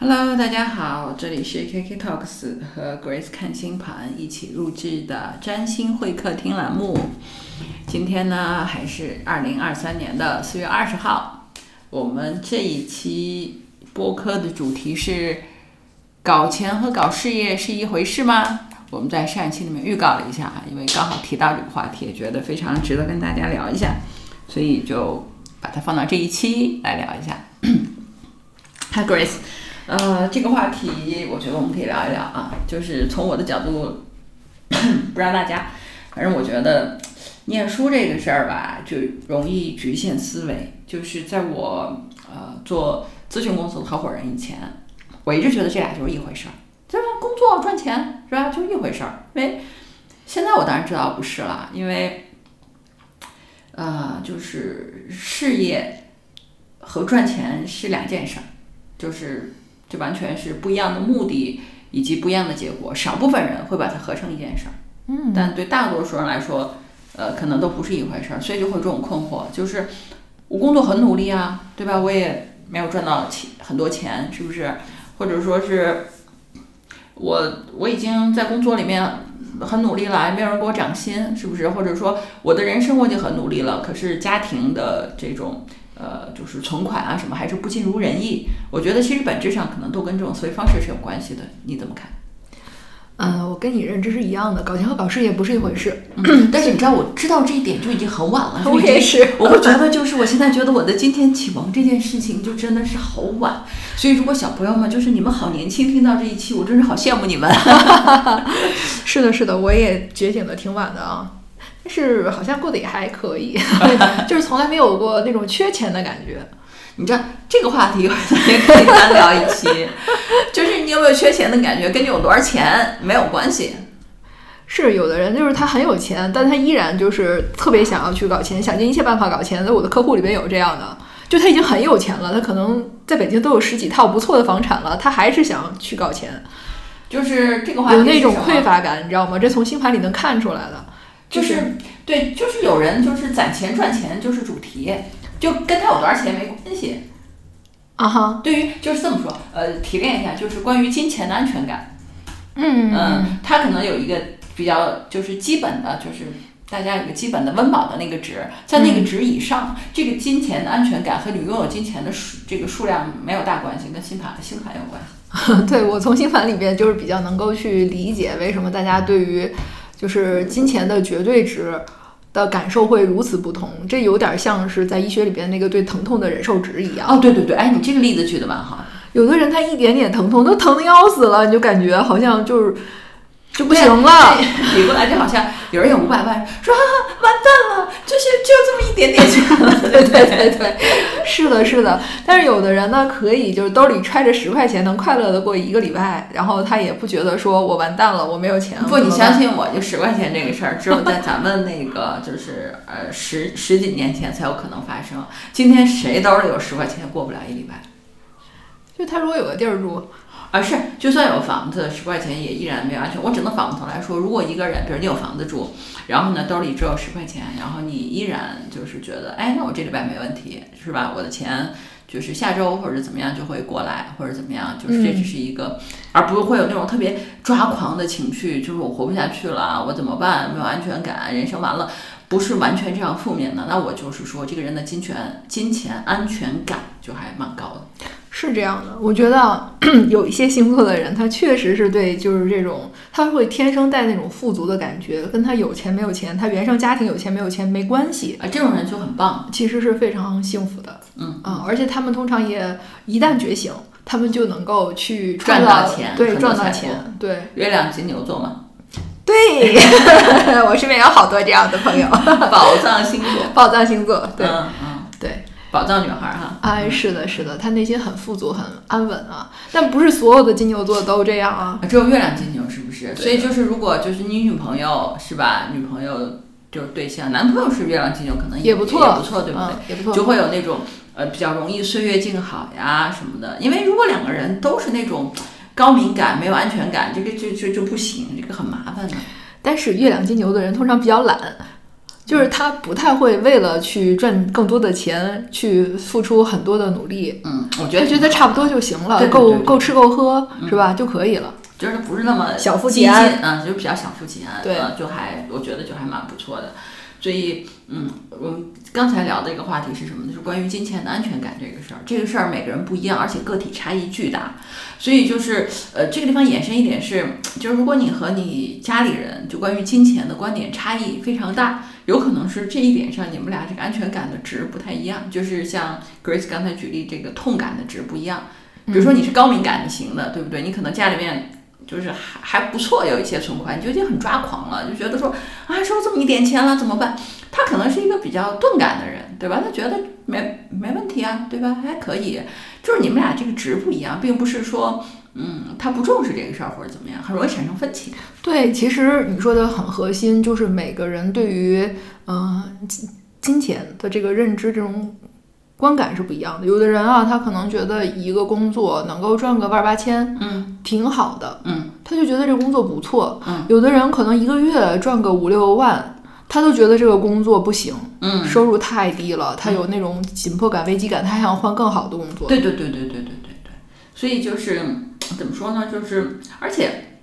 Hello，大家好，这里是 KK Talks 和 Grace 看星盘一起录制的占星会客厅栏目。今天呢，还是二零二三年的四月二十号。我们这一期播客的主题是：搞钱和搞事业是一回事吗？我们在上一期里面预告了一下，因为刚好提到这个话题，觉得非常值得跟大家聊一下，所以就把它放到这一期来聊一下。Hi Grace。呃，这个话题我觉得我们可以聊一聊啊，就是从我的角度，不知道大家，反正我觉得念书这个事儿吧，就容易局限思维。就是在我呃做咨询公司的合伙人以前，我一直觉得这俩就是一回事儿，就是工作赚钱是吧，就是一回事儿。因为现在我当然知道不是了，因为呃，就是事业和赚钱是两件事儿，就是。就完全是不一样的目的以及不一样的结果，少部分人会把它合成一件事儿，嗯，但对大多数人来说，呃，可能都不是一回事儿，所以就会有这种困惑，就是我工作很努力啊，对吧？我也没有赚到钱很多钱，是不是？或者说是，我我已经在工作里面很努力了，也没有人给我涨薪，是不是？或者说我的人生我已经很努力了，可是家庭的这种。呃，就是存款啊什么还是不尽如人意，我觉得其实本质上可能都跟这种思维方式是有关系的，你怎么看？嗯，我跟你认知是一样的，搞钱和搞事业不是一回事。但是你知道，我知道这一点就已经很晚了。我也是，我会觉得就是我现在觉得我的今天启蒙这件事情就真的是好晚。所以如果小朋友们就是你们好年轻，听到这一期，我真是好羡慕你们。是的，是的，我也觉醒的挺晚的啊。是好像过得也还可以，就是从来没有过那种缺钱的感觉。你知道这个话题也可以单聊一期，就是你有没有缺钱的感觉，跟你有多少钱没有关系。是有的人就是他很有钱，但他依然就是特别想要去搞钱，想尽一切办法搞钱。在我的客户里边有这样的，就他已经很有钱了，他可能在北京都有十几套不错的房产了，他还是想去搞钱。就是这个话题有那种匮乏感，你知道吗？这从星盘里能看出来的。就是对，就是有人就是攒钱赚钱就是主题，就跟他有多少钱没关系啊哈。对于就是这么说，呃，提炼一下，就是关于金钱的安全感。嗯嗯，他可能有一个比较就是基本的，就是大家有个基本的温饱的那个值，在那个值以上，这个金钱的安全感和你拥有金钱的数这个数量没有大关系，跟星盘星盘有关系。对我从星盘里边就是比较能够去理解为什么大家对于。就是金钱的绝对值的感受会如此不同，这有点像是在医学里边那个对疼痛的忍受值一样。哦，对对对，哎，你这个例子举的蛮好。有的人他一点点疼痛都疼的要死了，你就感觉好像就是。就不行了，比过来就好像有人有五百万，说完蛋了，就是就这么一点点钱。对对对对，是的，是的。但是有的人呢，可以就是兜里揣着十块钱，能快乐的过一个礼拜，然后他也不觉得说我完蛋了，我没有钱。不，你相信我，就十块钱这个事儿，只有在咱们那个就是呃十十几年前才有可能发生。今天谁兜里有十块钱，过不了一礼拜。就他如果有个地儿住。啊，是，就算有房子，十块钱也依然没有安全。我只能反过头来说，如果一个人，比如你有房子住，然后呢兜里只有十块钱，然后你依然就是觉得，哎，那我这礼拜没问题，是吧？我的钱就是下周或者怎么样就会过来，或者怎么样，就是这只是一个，而不是会有那种特别抓狂的情绪，就是我活不下去了，我怎么办？没有安全感，人生完了，不是完全这样负面的。那我就是说，这个人的金钱金钱安全感就还蛮高的。是这样的，我觉得有一些星座的人，他确实是对，就是这种，他会天生带那种富足的感觉，跟他有钱没有钱，他原生家庭有钱没有钱没关系啊。这种人就很棒，其实是非常幸福的，嗯啊，而且他们通常也一旦觉醒，他们就能够去赚到钱，对，赚到钱，对。月亮金牛座嘛？对，我身边有好多这样的朋友，宝藏星座，宝藏星座，对，嗯嗯，对。宝藏女孩哈，哎，是的，是的，她内心很富足，很安稳啊。但不是所有的金牛座都这样啊，只有月亮金牛是不是？所以就是，如果就是你女朋友是吧？女朋友就是对象，男朋友是月亮金牛，可能也不错，也不错，对不对？也不错，就会有那种呃比较容易岁月静好呀什么的。因为如果两个人都是那种高敏感、没有安全感，这个就就就不行，这个很麻烦的。但是月亮金牛的人通常比较懒。就是他不太会为了去赚更多的钱去付出很多的努力。嗯，我觉得他觉得差不多就行了，对对对够够吃够喝是吧就可以了。就是不是那么小富即安嗯，就比较小富即安，对呃就还我觉得就还蛮不错的。所以，嗯，我们刚才聊的一个话题是什么呢？就是关于金钱的安全感这个事儿。这个事儿每个人不一样，而且个体差异巨大。所以就是，呃，这个地方延伸一点是，就是如果你和你家里人就关于金钱的观点差异非常大，有可能是这一点上你们俩这个安全感的值不太一样。就是像 Grace 刚才举例，这个痛感的值不一样。比如说你是高敏感型的，对不对？你可能家里面就是还还不错，有一些存款，你就已经很抓狂了，就觉得说啊，收这么一点钱了怎么办？他可能是一个比较钝感的人，对吧？他觉得没没问题啊，对吧？还可以，就是你们俩这个值不一样，并不是说嗯他不重视这个事儿或者怎么样，很容易产生分歧。对，其实你说的很核心，就是每个人对于嗯、金金钱的这个认知这种观感是不一样的。有的人啊，他可能觉得一个工作能够赚个万八千，嗯挺好的，嗯他就觉得这个工作不错。嗯有的人可能一个月赚个五六万。他都觉得这个工作不行，嗯，收入太低了，他有那种紧迫感、危机感，他还想换更好的工作。对对对对对对对对，所以就是怎么说呢？就是而且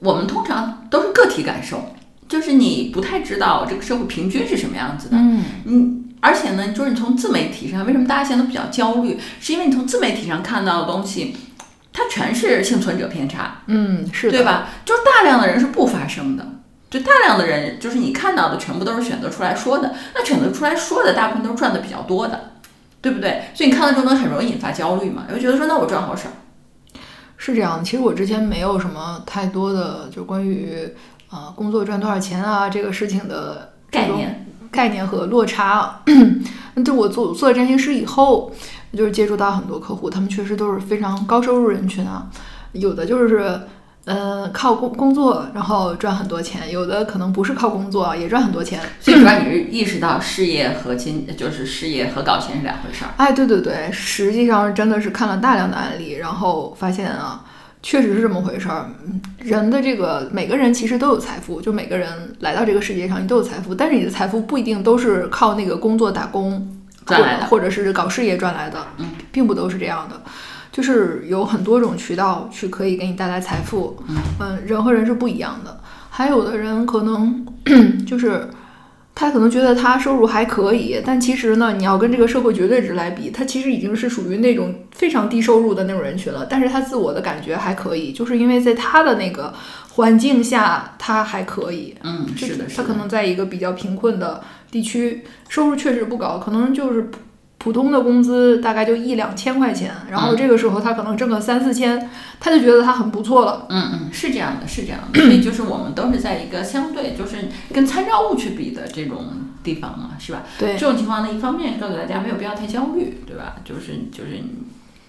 我们通常都是个体感受，就是你不太知道这个社会平均是什么样子的。嗯，嗯，而且呢，就是你从自媒体上，为什么大家现在都比较焦虑？是因为你从自媒体上看到的东西，它全是幸存者偏差，嗯，是的，对？吧？就是大量的人是不发声的。就大量的人，就是你看到的全部都是选择出来说的，那选择出来说的大部分都是赚的比较多的，对不对？所以你看到这种东西很容易引发焦虑嘛，就觉得说那我赚好少，是这样的，其实我之前没有什么太多的就关于呃工作赚多少钱啊这个事情的概念概念和落差。就我做做了占星师以后，就是接触到很多客户，他们确实都是非常高收入人群啊，有的就是。嗯，靠工工作然后赚很多钱，有的可能不是靠工作也赚很多钱。所以主要你是意识到事业和金，就是事业和搞钱是两回事儿。哎，对对对，实际上真的是看了大量的案例，然后发现啊，确实是这么回事儿。嗯人的这个每个人其实都有财富，就每个人来到这个世界上，你都有财富，但是你的财富不一定都是靠那个工作打工赚来的或者或者是搞事业赚来的，嗯，并不都是这样的。就是有很多种渠道去可以给你带来财富，嗯，人和人是不一样的。还有的人可能 就是他可能觉得他收入还可以，但其实呢，你要跟这个社会绝对值来比，他其实已经是属于那种非常低收入的那种人群了。但是他自我的感觉还可以，就是因为在他的那个环境下，他还可以。嗯，是的，是的。他可能在一个比较贫困的地区，收入确实不高，可能就是普普通的工资大概就一两千块钱，然后这个时候他可能挣个三四千，他就觉得他很不错了。嗯嗯，是这样的，是这样的，所以 就是我们都是在一个相对就是跟参照物去比的这种地方嘛，是吧？对这种情况呢，一方面告诉大家没有必要太焦虑，对吧？就是就是你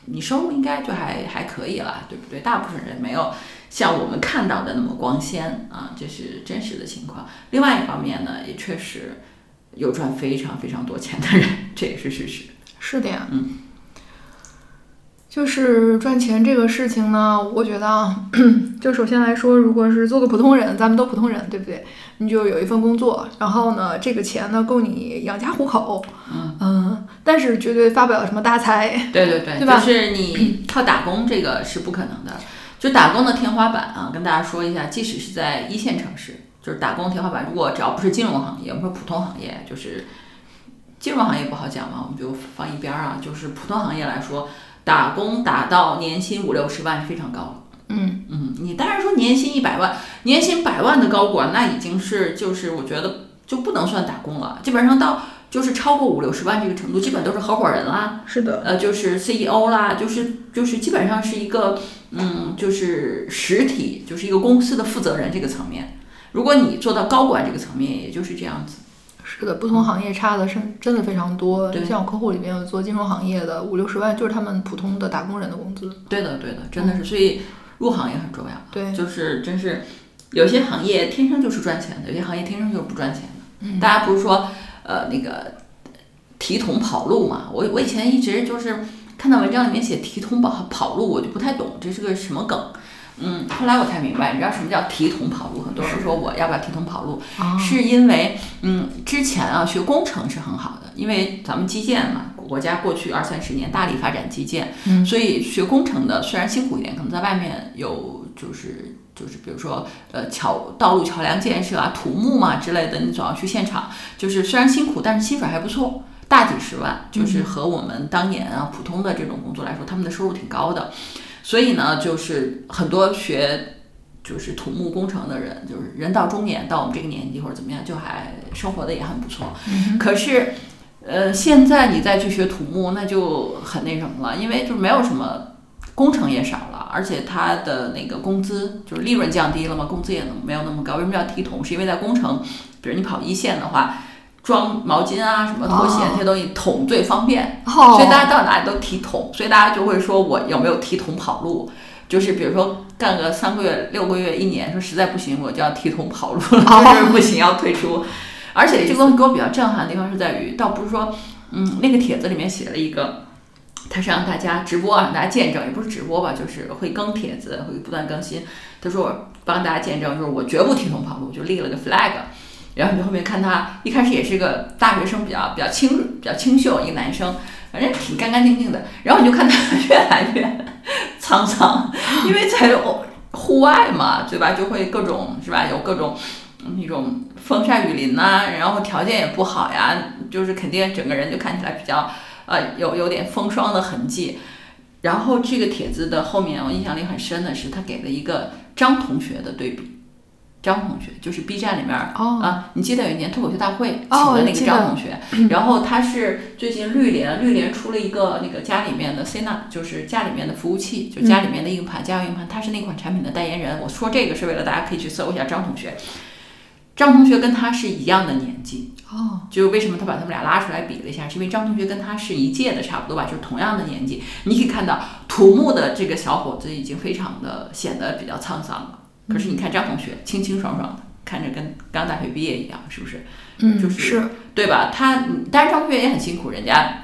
你收入应该就还还可以了，对不对？大部分人没有像我们看到的那么光鲜啊，这是真实的情况。另外一方面呢，也确实有赚非常非常多钱的人，这也是事实。是的呀，嗯，就是赚钱这个事情呢，我觉得啊，就首先来说，如果是做个普通人，咱们都普通人，对不对？你就有一份工作，然后呢，这个钱呢够你养家糊口，嗯但是绝对发不了什么大财。对对对，对吧就是你靠打工这个是不可能的。就打工的天花板啊，跟大家说一下，即使是在一线城市，就是打工天花板，如果只要不是金融行业，我们说普通行业，就是金融行业不好讲嘛，我们就放一边儿啊。就是普通行业来说，打工打到年薪五六十万非常高了。嗯嗯，你当然说年薪一百万，年薪百万的高管，那已经是就是我觉得就不能算打工了，基本上到就是超过五六十万这个程度，基本都是合伙人啦。是的，呃，就是 CEO 啦，就是就是基本上是一个，嗯，就是实体，就是一个公司的负责人这个层面。如果你做到高管这个层面，也就是这样子。是的，不同行业差的是真的非常多。对像我客户里面有做金融行业的，五六十万就是他们普通的打工人的工资。对的，对的，真的是，所以入行也很重要。对，就是真是有些行业天生就是赚钱的，有些行业天生就是不赚钱的。嗯大家不是说呃那个提桶跑路嘛？我我以前一直就是看到文章里面写提桶跑跑路，我就不太懂这是个什么梗。嗯，后来我才明白，你知道什么叫提桶跑路？很多人说我要不要提桶跑路，啊是因为嗯，之前啊学工程是很好的，因为咱们基建嘛，国家过去二三十年大力发展基建，嗯所以学工程的虽然辛苦一点，可能在外面有就是。就是比如说，呃，桥、道路、桥梁建设啊、土木嘛之类的，你总要去现场。就是虽然辛苦，但是薪水还不错，大几十万，就是和我们当年啊普通的这种工作来说，他们的收入挺高的。所以呢，就是很多学就是土木工程的人，就是人到中年，到我们这个年纪或者怎么样，就还生活的也很不错。可是，呃，现在你再去学土木，那就很那什么了，因为就没有什么工程也少了，而且它的那个工资就是利润降低了嘛，工资也没有那么高。为什么要提桶？是因为在工程，比如你跑一线的话。装毛巾啊，什么拖鞋哦那些东西，桶最方便，哦所以大家到哪里都提桶，所以大家就会说我有没有提桶跑路？就是比如说干个三个月、六个月、一年，说实在不行，我就要提桶跑路了，哦 就是不行要退出。而且这个东西给我比较震撼的地方是在于，倒不是说，嗯，那个帖子里面写了一个，他是让大家直播，让大家见证，也不是直播吧，就是会更帖子，会不断更新。他说我帮大家见证，就是我绝不提桶跑路，就立了个 flag。然后你后面看他一开始也是个大学生，比较比较清比较清秀一个男生，反正挺干干净净的。然后你就看他 越来越沧桑，因为在户外嘛，对吧？就会各种是吧？有各种那种风晒雨淋呐、然后条件也不好呀，就是肯定整个人就看起来比较呃有有点风霜的痕迹。然后这个帖子的后面，我印象里很深的是，他给了一个张同学的对比。张同学就是 B 站里面、哦。啊，你记得有一年脱口秀大会请哦的那个张同学，然后他是最近绿联，绿联出了一个那个家里面的 Cina，就是家里面的服务器，就家里面的硬盘、家用硬盘，他是那款产品的代言人。我说这个是为了大家可以去搜一下张同学，张同学跟他是一样的年纪，哦，就为什么他把他们俩拉出来比了一下，是因为张同学跟他是一届的，差不多吧，就是同样的年纪。你可以看到土木的这个小伙子已经非常的显得比较沧桑了，可是你看张同学清清爽爽的，看着跟刚大学毕业一样，是不是？嗯，就是是对吧？他，嗯当然张同学也很辛苦，人家。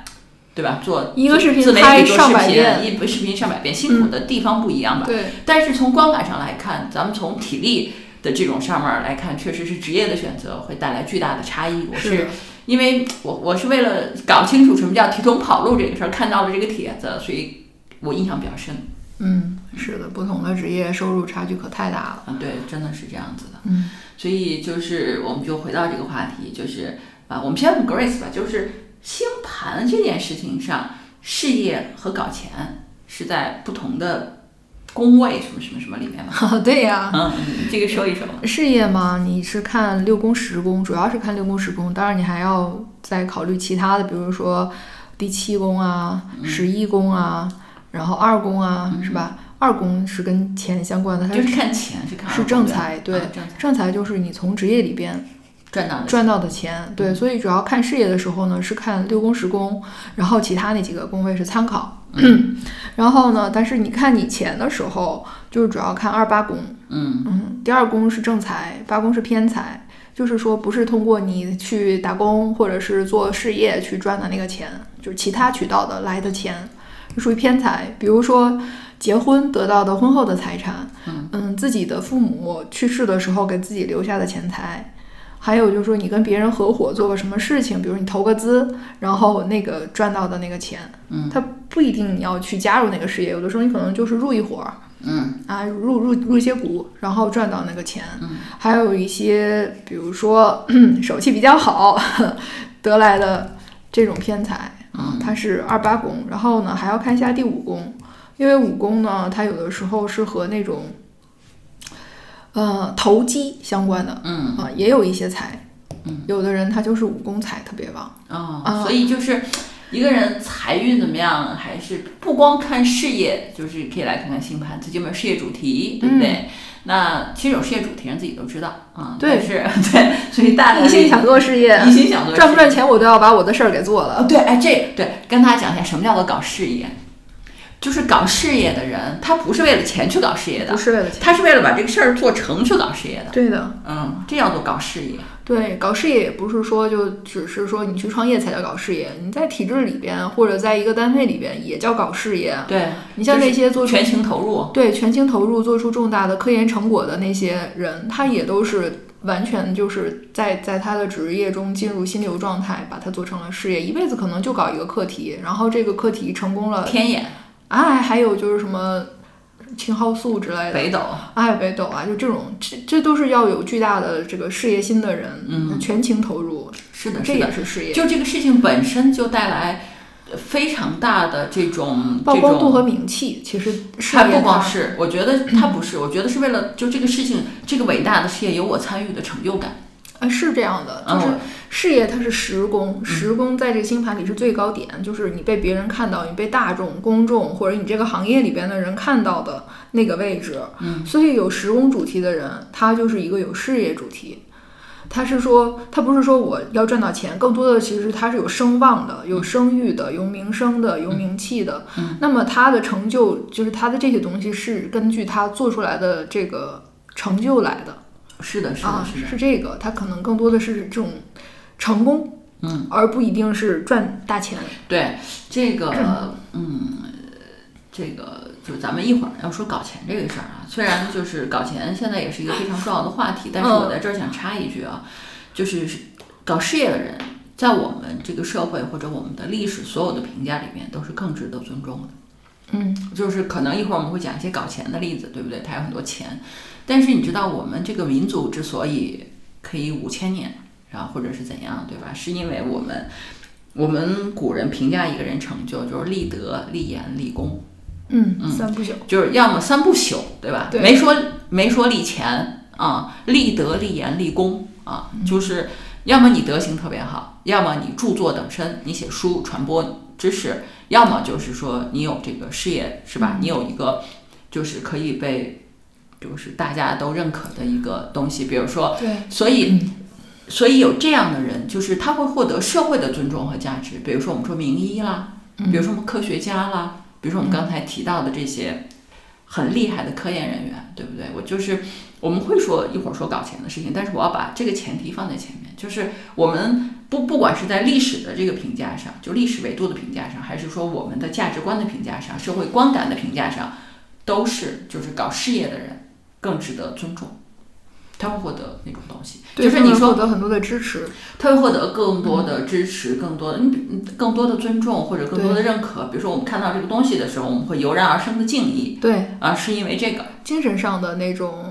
对吧？做一个视频自媒拍体做视频，上百遍嗯一部视频上百遍，辛苦的地方不一样吧？对，但是从观感上来看，咱们从体力的这种上面来看，确实是职业的选择会带来巨大的差异。我是是因为我我是为了搞清楚什么叫提桶跑路这个事儿，看到了这个帖子，所以我印象比较深。嗯，是的，不同的职业收入差距可太大了。嗯，对，真的是这样子的。嗯，所以就是我们就回到这个话题，就是啊，我们先问 Grace 吧，就是星盘这件事情上，事业和搞钱是在不同的宫位什么什么什么里面吗？对呀、嗯，这个说一说吧。事业嘛，你是看六宫十宫，主要是看六宫十宫，当然你还要再考虑其他的，比如说第七宫啊、十一宫啊，然后二宫啊，是吧？二宫是跟钱相关的，它就是是看钱，是看是正财，对啊，正财正财就是你从职业里边赚到的赚到的钱，对，所以主要看事业的时候呢，是看六宫十宫，然后其他那几个宫位是参考。然后呢，但是你看你钱的时候，就是主要看二八宫，嗯嗯，第二宫是正财，八宫是偏财，就是说不是通过你去打工或者是做事业去赚的那个钱，就是其他渠道的来的钱，属于偏财。比如说结婚得到的婚后的财产，嗯自己的父母去世的时候给自己留下的钱财。还有就是说，你跟别人合伙做个什么事情，比如你投个资，然后那个赚到的那个钱，嗯它不一定你要去加入那个事业，有的时候你可能就是入一伙儿，嗯啊，入入入一些股，然后赚到那个钱。嗯还有一些，比如说 手气比较好 得来的这种偏财啊嗯，它是二八宫。然后呢，还要看一下第五宫，因为武功呢，它有的时候是和那种呃投机相关的嗯啊，也有一些财。嗯有的人他就是武功财特别旺。哦，啊所以就是一个人财运怎么样，还是不光看事业，就是可以来看看星盘，自己有没有事业主题，对不对？那其实有事业主题，人自己都知道啊。对是 对，所以大家 一心想做事业，一心想做赚不赚钱我都要把我的事儿给做了。哦，对，哎，这对跟大家讲一下什么叫做搞事业。就是搞事业的人，他不是为了钱去搞事业的不，是为了钱。他是为了把这个事儿做成去搞事业的。对的，嗯，这叫做搞事业。对，搞事业也不是说就只是说你去创业才叫搞事业，你在体制里边或者在一个单位里边也叫搞事业。对，你像那些做出全情投入。对全情投入做出重大的科研成果的那些人，他也都是完全就是在在他的职业中进入心流状态，把它做成了事业，一辈子可能就搞一个课题，然后这个课题成功了，天眼、哎，还有就是什么青蒿素之类的，北斗，哎，北斗啊，就这种，这这都是要有巨大的这个事业心的人，嗯全情投入，是的，这也是事业。就这个事情本身就带来非常大的这种曝光度和名气，其实是它不光是，我觉得他不是，我觉得是为了就这个事情，这个伟大的事业有我参与的成就感。啊是这样的，就是嗯事业它是时宫，时宫在这个星盘里是最高点，就是你被别人看到，你被大众、公众或者你这个行业里边的人看到的那个位置。嗯，所以有时宫主题的人，他就是一个有事业主题。他是说，他不是说我要赚到钱，更多的其实他是有声望的、有声誉的、有名声的、有名气的。嗯那么他的成就，就是他的这些东西是根据他做出来的这个成就来的。是的，是的，啊，是的。是这个，他可能更多的是这种成功，嗯，而不一定是赚大钱。对这个，嗯，这个就咱们一会儿要说搞钱这个事儿啊。虽然就是搞钱现在也是一个非常重要的话题，但是我在这儿想插一句啊，就是搞事业的人，在我们这个社会或者我们的历史所有的评价里面，都是更值得尊重的。嗯，就是可能一会儿我们会讲一些搞钱的例子，对不对？他有很多钱，但是你知道我们这个民族之所以可以五千年，然后或者是怎样，对吧？是因为我们我们古人评价一个人成就就是立德、立言、立功，嗯，嗯三不朽。就是要么三不朽，对吧？对没说没说立钱啊，立德、立言、立功啊，就是要么你德行特别好，要么你著作等身，你写书传播知识，要么就是说你有这个事业，是吧？你有一个就是可以被就是大家都认可的一个东西，比如说，对，所以。所以有这样的人，就是他会获得社会的尊重和价值。比如说我们说名医啦，比如说我们科学家啦，比如说我们刚才提到的这些很厉害的科研人员，对不对？我就是我们会说一会儿说搞钱的事情，但是我要把这个前提放在前面，就是我们不不管是在历史的这个评价上，就历史维度的评价上，还是说我们的价值观的评价上、社会观感的评价上，都是就是搞事业的人更值得尊重。他会获得那种东西，就是你说获得很多的支持。他会获得更多的支持，更多的更多的尊重或者更多的认可。比如说我们看到这个东西的时候，我们会油然而生的敬意对，啊，是因为这个。精神上的那种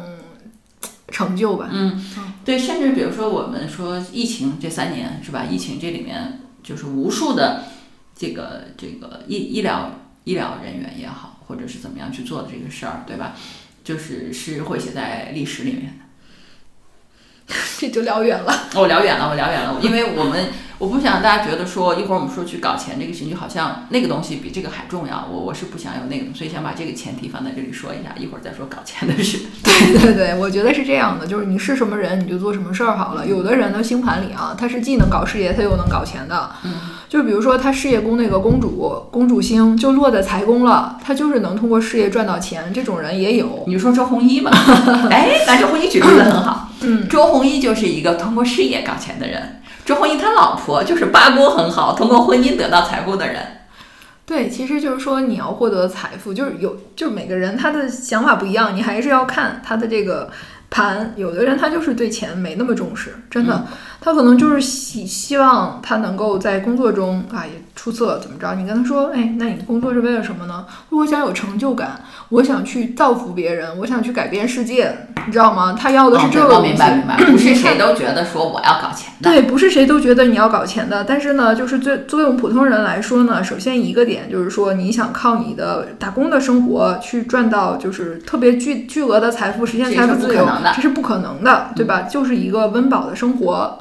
成就吧。嗯，对，甚至比如说我们说疫情这三年是吧？疫情这里面就是无数的这个这个医医疗医疗人员也好，或者是怎么样去做的这个事儿，对吧？就是是会写在历史里面的。这就聊远了。我聊远了，我聊远了，因为我们我不想大家觉得说一会儿我们说去搞钱这个事情，就好像那个东西比这个还重要。我我是不想有那个，所以想把这个前提放在这里说一下，一会儿再说搞钱的事。对对对，我觉得是这样的，就是你是什么人，你就做什么事儿好了。有的人的星盘里啊，他是既能搞事业，他又能搞钱的。嗯，就比如说他事业宫那个公主，公主星就落在财宫了，他就是能通过事业赚到钱，这种人也有。你说周鸿祎嘛？哎，那周鸿祎举例子很好。嗯，周鸿祎就是一个通过事业搞钱的人。周鸿祎他老婆就是八宫很好，通过婚姻得到财富的人。对，其实就是说你要获得财富，就是有，就是每个人他的想法不一样，你还是要看他的这个盘。有的人他就是对钱没那么重视，真的，他可能就是希希望他能够在工作中啊也出色，怎么着？你跟他说，哎，那你工作是为了什么呢？我想有成就感，我想去造福别人，我想去改变世界，你知道吗？他要的是这个哦东西。明白明白，不是谁都觉得说我要搞钱的。对，不是谁都觉得你要搞钱的，但是呢，就是作作为我们普通人来说呢，首先一个点就是说，你想靠你的打工的生活去赚到就是特别巨巨额的财富，实现财富自由这是不可能的，对吧？就是一个温饱的生活。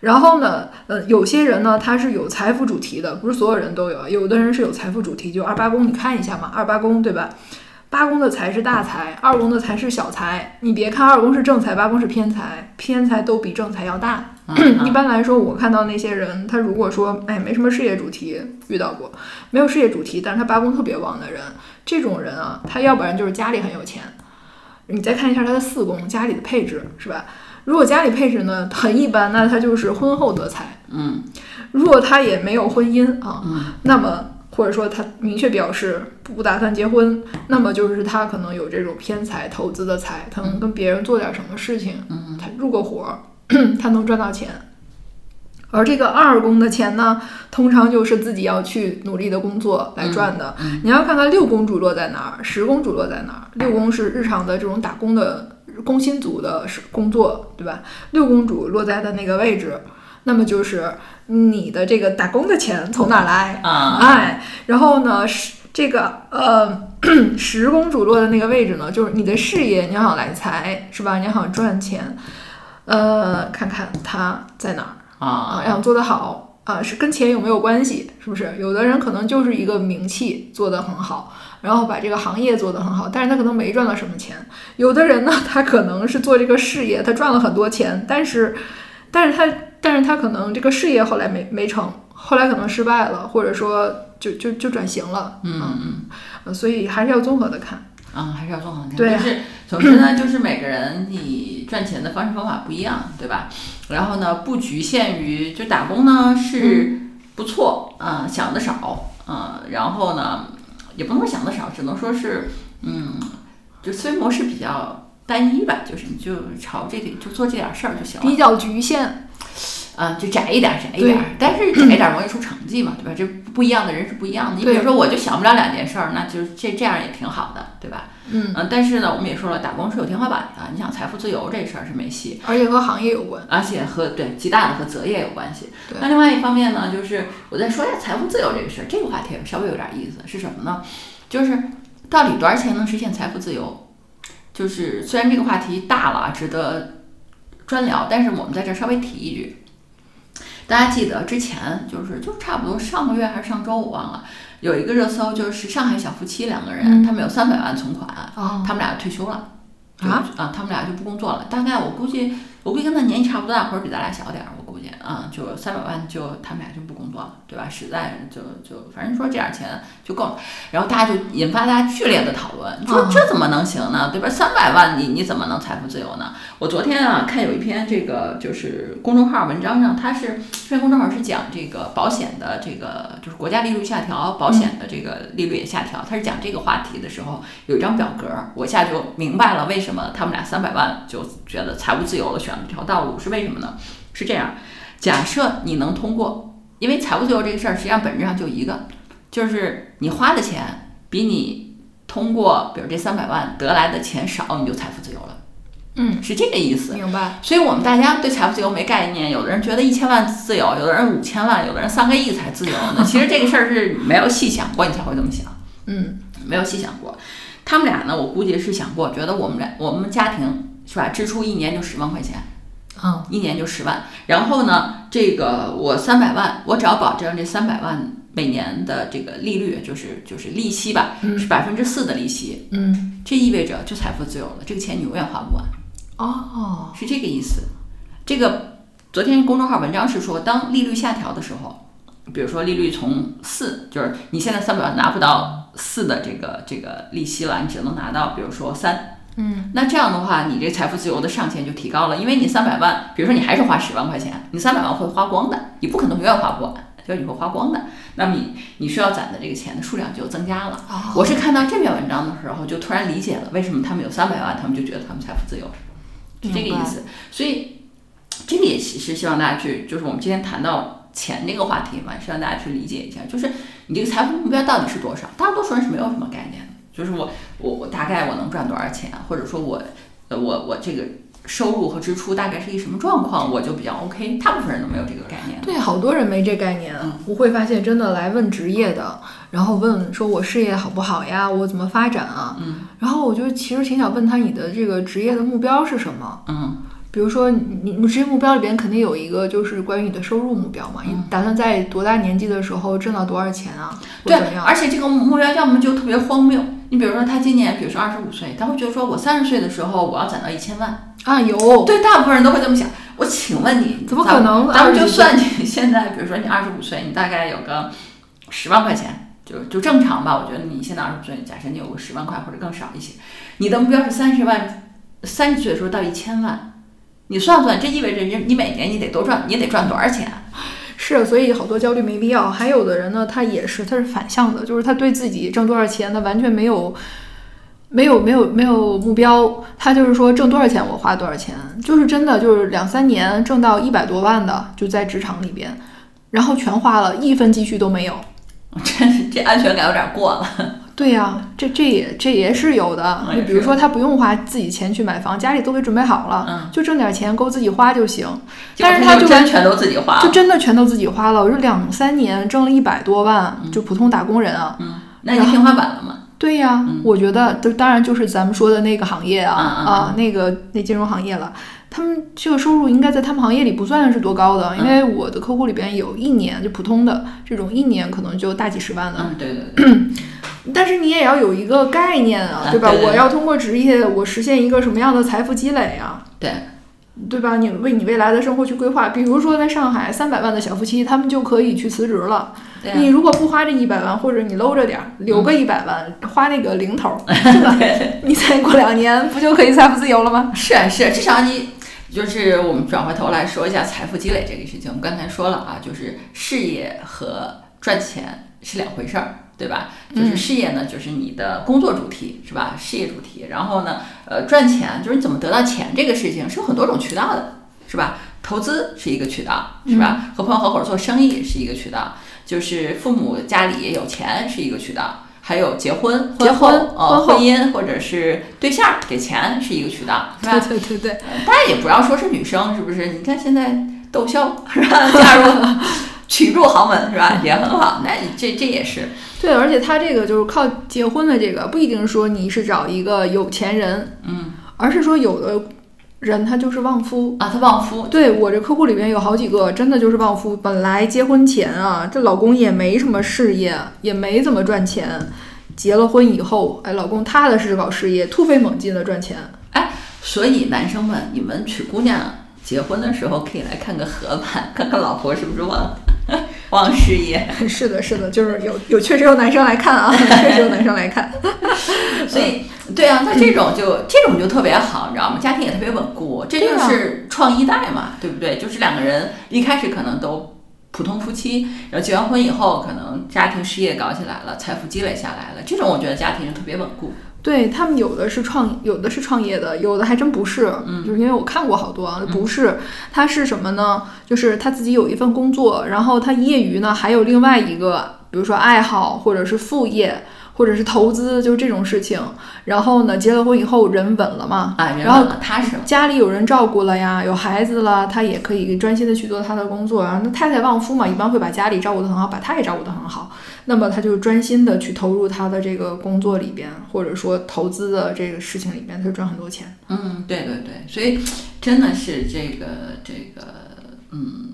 然后呢，呃，有些人呢，他是有财富主题的，不是所有人都有，有的人是有财富主题，就二八宫，你看一下嘛，二八宫对吧？八宫的财是大财，二宫的财是小财。你别看二宫是正财，八宫是偏财，偏财都比正财要大。一般来说，我看到那些人，他如果说哎没什么事业主题，遇到过没有事业主题，但是他八宫特别旺的人，这种人啊，他要不然就是家里很有钱。你再看一下他的四宫，家里的配置是吧？如果家里配置呢很一般，那他就是婚后得财。嗯，如果他也没有婚姻啊，嗯那么或者说他明确表示不打算结婚，那么就是他可能有这种偏财投资的财，他能跟别人做点什么事情，嗯他入个伙儿，他能赚到钱。而这个二宫的钱呢，通常就是自己要去努力的工作来赚的。嗯你要看看六宫主落在哪儿，十宫主落在哪儿。六宫是日常的这种打工的工薪族的是工作，对吧？六公主落在的那个位置，那么就是你的这个打工的钱从哪儿来？啊，哎，然后呢，是这个呃 十公主落的那个位置呢，就是你的事业，你好来财是吧？你好赚钱，呃，看看它在哪儿啊？啊，想做得好啊，是跟钱有没有关系？是不是？有的人可能就是一个名气做得很好，然后把这个行业做得很好，但是他可能没赚到什么钱。有的人呢，他可能是做这个事业，他赚了很多钱，但是，但是他，但是他可能这个事业后来没没成，后来可能失败了，或者说就就就转型了，嗯嗯。呃所以还是要综合的看。啊，还是要综合看。对就是总之呢，就是每个人你赚钱的方式方法不一样，对吧？然后呢，不局限于就打工呢是不错啊、想的少啊、然后呢，也不能说想的少，只能说是嗯，就思维模式比较单一吧，就是你就朝这个就做这点事儿就行了。比较局限，啊，就窄一点儿，窄一点儿，但是窄一点儿容易出成绩嘛，对吧？这不一样的人是不一样的。你比如说，我就想不了两件事儿，那就是这这样也挺好的，对吧？嗯，嗯，但是呢，我们也说了，打工是有天花板的。你想财富自由这事儿是没戏，而且和行业有关。而且和对极大的和择业有关系对。那另外一方面呢，就是我再说一下财富自由这个事儿，这个话题稍微有点意思，是什么呢？就是到底多少钱能实现财富自由？就是虽然这个话题大了，值得专聊，但是我们在这儿稍微提一句。大家记得之前就是就差不多上个月还是上周我忘了，有一个热搜就是上海小夫妻两个人，嗯。他们有三百万存款，哦。他们俩退休了，啊？啊，他们俩就不工作了。大概我估计，我估计跟他年纪差不多大，或者比咱俩小点儿，啊，就三百万就他们俩就不工作了，对吧？实在就就反正说这点儿钱就够了。然后大家就引发大家剧烈的讨论，你说啊这怎么能行呢？对吧？三百万你你怎么能财富自由呢？我昨天啊看有一篇这个就是公众号文章上，它是这篇公众号是讲这个保险的这个就是国家利率下调，保险的这个利率也下调。它是讲这个话题的时候有一张表格，我一下就明白了为什么他们俩三百万就觉得财务自由了，选了这条道路是为什么呢？是这样，假设你能通过，因为财务自由这个事儿实际上本质上就一个，就是你花的钱比你通过比如这三百万得来的钱少，你就财富自由了，嗯，是这个意思。明白。所以我们大家对财富自由没概念，有的人觉得一千万自由，有的人五千万，有的人三个亿才自由呢。其实这个事儿是没有细想过，你才会这么想，嗯没有细想过。他们俩呢，我估计是想过，觉得我们俩我们家庭是吧，支出一年就十万块钱，嗯一年就十万。然后呢，这个我三百万，我只要保证这三百万每年的这个利率，就是就是利息吧，嗯是百分之四的利息，嗯，这意味着就财富自由了，这个钱你永远花不完。哦，是这个意思。这个昨天公众号文章是说，当利率下调的时候，比如说利率从四，就是你现在三百万拿不到四的这个这个利息了，你只能拿到比如说三。嗯那这样的话，你这财富自由的上限就提高了，因为你三百万，比如说你还是花十万块钱，你三百万会花光的，你不可能永远花不完，就是你会花光的。那么你你需要攒的这个钱的数量就增加了。哦我是看到这篇文章的时候，就突然理解了为什么他们有三百万，他们就觉得他们财富自由，是这个意思。所以这个也其实希望大家去，就是我们今天谈到钱这个话题嘛，希望大家去理解一下，就是你这个财富目标到底是多少？大多数人是没有什么概念的，就是我我我大概我能赚多少钱，或者说我呃我我这个收入和支出大概是一什么状况，我就比较 OK。大部分人都没有这个概念。对，好多人没这概念。嗯我会发现，真的来问职业的，然后问说我事业好不好呀，我怎么发展啊？嗯然后我就其实挺想问他，你的这个职业的目标是什么？嗯比如说你你职业目标里边肯定有一个就是关于你的收入目标嘛，你打算在多大年纪的时候挣到多少钱啊？对？而且这个目标要么就特别荒谬，你比如说他今年，比如说二十五岁，他会觉得说我三十岁的时候我要攒到一千万。啊，有对，大部分人都会这么想。我请问你，怎么可能咱们就算你 现在，比如说你二十五岁，你大概有个十万块钱，就就正常吧。我觉得你现在二十五岁，假设你有个十万块或者更少一些，你的目标是三十万，三十岁的时候到一千万，你算算，这意味着你你每年你得多赚，你得赚多少钱？是，所以好多焦虑没必要。还有的人呢，他也是，他是反向的，就是他对自己挣多少钱，他完全没有。没有没有没有目标，他就是说挣多少钱我花多少钱，就是真的就是两三年挣到一百多万的就在职场里边，然后全花了，一分积蓄都没有。真是这安全感有点过了。对呀、这这也这也是有的。嗯就比如说他不用花自己钱去买房，家里都给准备好了，嗯就挣点钱够自己花就行。但是他就真全都自己花就。真的全都自己花了，我这两三年挣了一百多万，就普通打工人啊。嗯，那你天花板了吗？对呀，我觉得都当然就是咱们说的那个行业啊、啊，那个那金融行业了。他们这个收入应该在他们行业里不算是多高的，因为我的客户里边有一年就普通的这种一年可能就大几十万的，嗯，对对对，但是你也要有一个概念啊，啊对吧？对对我要通过职业，我实现一个什么样的财富积累啊？对，对吧？你为你未来的生活去规划，比如说在上海，三百万的小夫妻，他们就可以去辞职了。对啊你如果不花这一百万，或者你搂着点儿，留个一百万，花那个零头儿，对吧？你再过两年，不就可以财富自由了吗？是啊是啊，至少你就是我们转回头来说一下财富积累这个事情。我们刚才说了啊，就是事业和赚钱是两回事儿，对吧？就是事业呢，就是你的工作主题是吧？事业主题，然后呢，呃，赚钱就是你怎么得到钱这个事情是有很多种渠道的，是吧？投资是一个渠道，是吧？和朋友合伙做生意是一个渠道，就是父母家里有钱是一个渠道。还有结婚、结婚呃婚婚姻或者是对象给钱是一个渠道，是吧？对对对对，当然也不要说是女生，是不是？你看现在窦骁是吧，嫁入 娶入豪门是吧，也很好。那你这这也是，对，而且他这个就是靠结婚的这个，不一定说你是找一个有钱人，嗯而是说有的人他就是旺夫。啊，他旺夫，对我这客户里面有好几个，真的就是旺夫。本来结婚前啊，这老公也没什么事业，也没怎么赚钱。结了婚以后，哎，老公踏踏实实搞事业，突飞猛进的赚钱。哎所以男生们，你们娶姑娘结婚的时候可以来看个合盘，看看老婆是不是旺旺事业。是的，是的，就是有有确实有男生来看啊，确实有男生来看。所以，对啊，那这种就这种就特别好，你知道吗？家庭也特别稳固，这就是创一代嘛，对不对？就是两个人一开始可能都普通夫妻，然后结完婚以后，可能家庭事业搞起来了，财富积累下来了，这种我觉得家庭就特别稳固。对他们有的是创，有的是创业的，有的还真不是。嗯，就是因为我看过好多啊，不是，他是什么呢？就是他自己有一份工作，然后他业余呢还有另外一个，比如说爱好或者是副业。或者是投资，就是这种事情。然后呢，结了婚以后人稳了嘛，啊，人然后踏实了。家里有人照顾了呀，有孩子了，他也可以专心的去做他的工作。然后那太太旺夫嘛，一般会把家里照顾得很好，把他也照顾得很好。那么他就专心的去投入他的这个工作里边，或者说投资的这个事情里边，他就赚很多钱。嗯，对对对，所以真的是这个这个，嗯，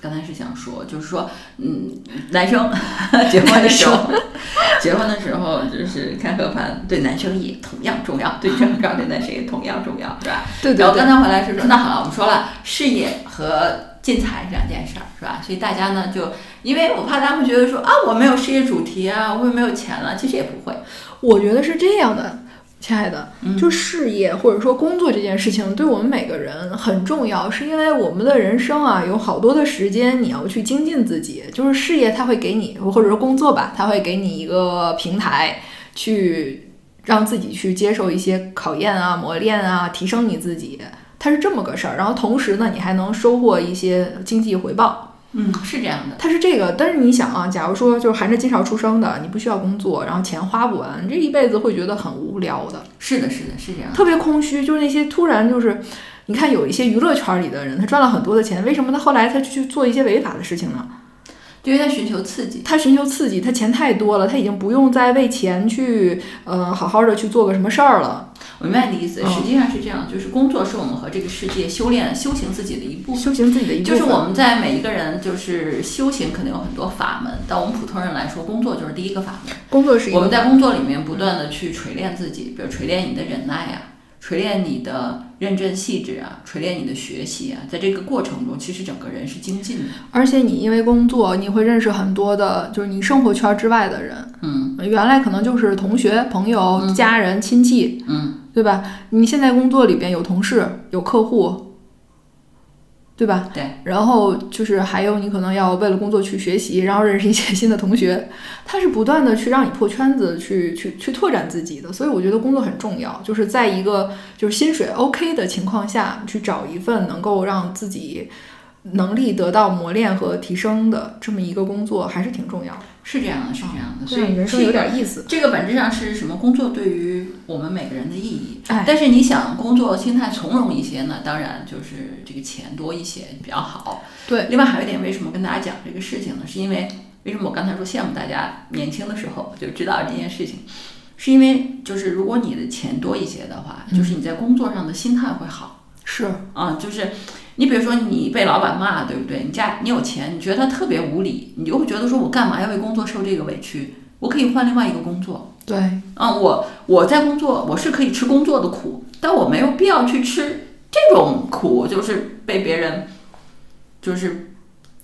刚才是想说，就是说，嗯，男生 结婚的时候，结婚的时候就是看合盘，对男生也同样重要，对女生重要，对男生也同样重要，是吧？对然后刚才回来是说，那好了，我们说了事业和进财这两件事儿，是吧？所以大家呢，就因为我怕他们觉得说啊，我没有事业主题啊，我也没有钱了，其实也不会。我觉得是这样的，亲爱的，嗯就事业或者说工作这件事情，对我们每个人很重要，是因为我们的人生啊，有好多的时间你要去精进自己。就是事业它会给你，或者说工作吧，它会给你一个平台，去让自己去接受一些考验啊、磨练啊，提升你自己。它是这么个事儿，然后同时呢，你还能收获一些经济回报。嗯，是这样的。它是这个，但是你想啊，假如说就是含着金勺出生的，你不需要工作，然后钱花不完，你这一辈子会觉得很无聊的，是的，是的，是这样。特别空虚。就是那些突然就是，你看有一些娱乐圈里的人，他赚了很多的钱，为什么他后来他去做一些违法的事情呢？因为他寻求刺激。他寻求刺激，他钱太多了，他已经不用再为钱去呃好好的去做个什么事儿了。我明白你的意思，嗯实际上是这样，就是工作是我们和这个世界修炼、修行自己的一部分。修行自己的一部分。就是我们在每一个人就是修行，可能有很多法门，但我们普通人来说，工作就是第一个法门。工作是我们在工作里面不断的去锤炼自己，比如锤炼你的忍耐啊、锤炼你的认真细致啊，锤炼你的学习啊，在这个过程中，其实整个人是精进的。而且你因为工作，你会认识很多的，就是你生活圈之外的人。嗯原来可能就是同学、朋友、家人、亲戚，嗯，对吧？你现在工作里边有同事、有客户，对吧？对。然后就是还有你可能要为了工作去学习，然后认识一些新的同学，他是不断的去让你破圈子，去去去拓展自己的。所以我觉得工作很重要，就是在一个就是薪水 OK 的情况下去找一份能够让自己能力得到磨练和提升的这么一个工作，还是挺重要的。是这样的，是这样的。所以人生有点意思。这个本质上是什么？工作对于我们每个人的意义。哎但是你想工作心态从容一些呢，当然就是这个钱多一些比较好。对，另外还有一点，为什么跟大家讲这个事情呢？是因为为什么我刚才说羡慕大家年轻的时候就知道这件事情，是因为就是如果你的钱多一些的话，就是你在工作上的心态会好。是啊，就是你比如说你被老板骂，对不对？你家你有钱，你觉得他特别无理，你就会觉得说我干嘛要为工作受这个委屈？我可以换另外一个工作。对，啊，我我在工作，我是可以吃工作的苦，但我没有必要去吃这种苦，就是被别人，就是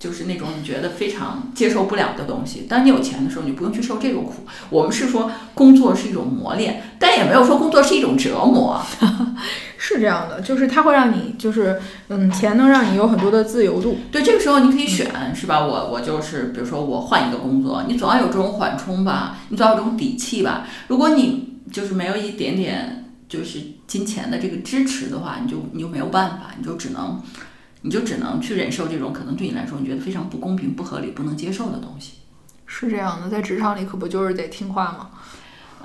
就是那种你觉得非常接受不了的东西。当你有钱的时候，你不用去受这种苦。我们是说工作是一种磨练，但也没有说工作是一种折磨。是这样的，就是它会让你，就是嗯，钱能让你有很多的自由度。对，这个时候你可以选，是吧？我我就是，比如说我换一个工作，你总要有这种缓冲吧，你总要有这种底气吧。如果你就是没有一点点就是金钱的这个支持的话，你就你就没有办法，你就只能你就只能去忍受这种可能对你来说你觉得非常不公平、不合理、不能接受的东西。是这样的，在职场里可不就是得听话吗？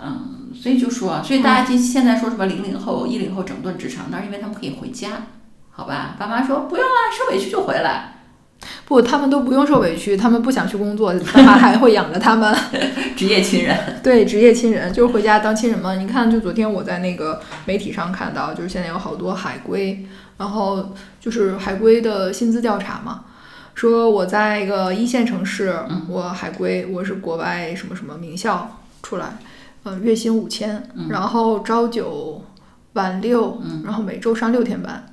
嗯，所以就说，所以大家今现在说什么零零后、一零后整顿职场，那是因为他们可以回家，好吧？爸妈说不用啊，受委屈就回来。不，他们都不用受委屈，他们不想去工作，爸妈还会养着他们。职业亲人，对，职业亲人就是回家当亲人嘛。你看，就昨天我在那个媒体上看到，就是现在有好多海归，然后就是海归的薪资调查嘛，说我在一个一线城市，我海归，我是国外什么什么名校出来，呃，月薪五千，然后朝九晚六，然后每周上六天班。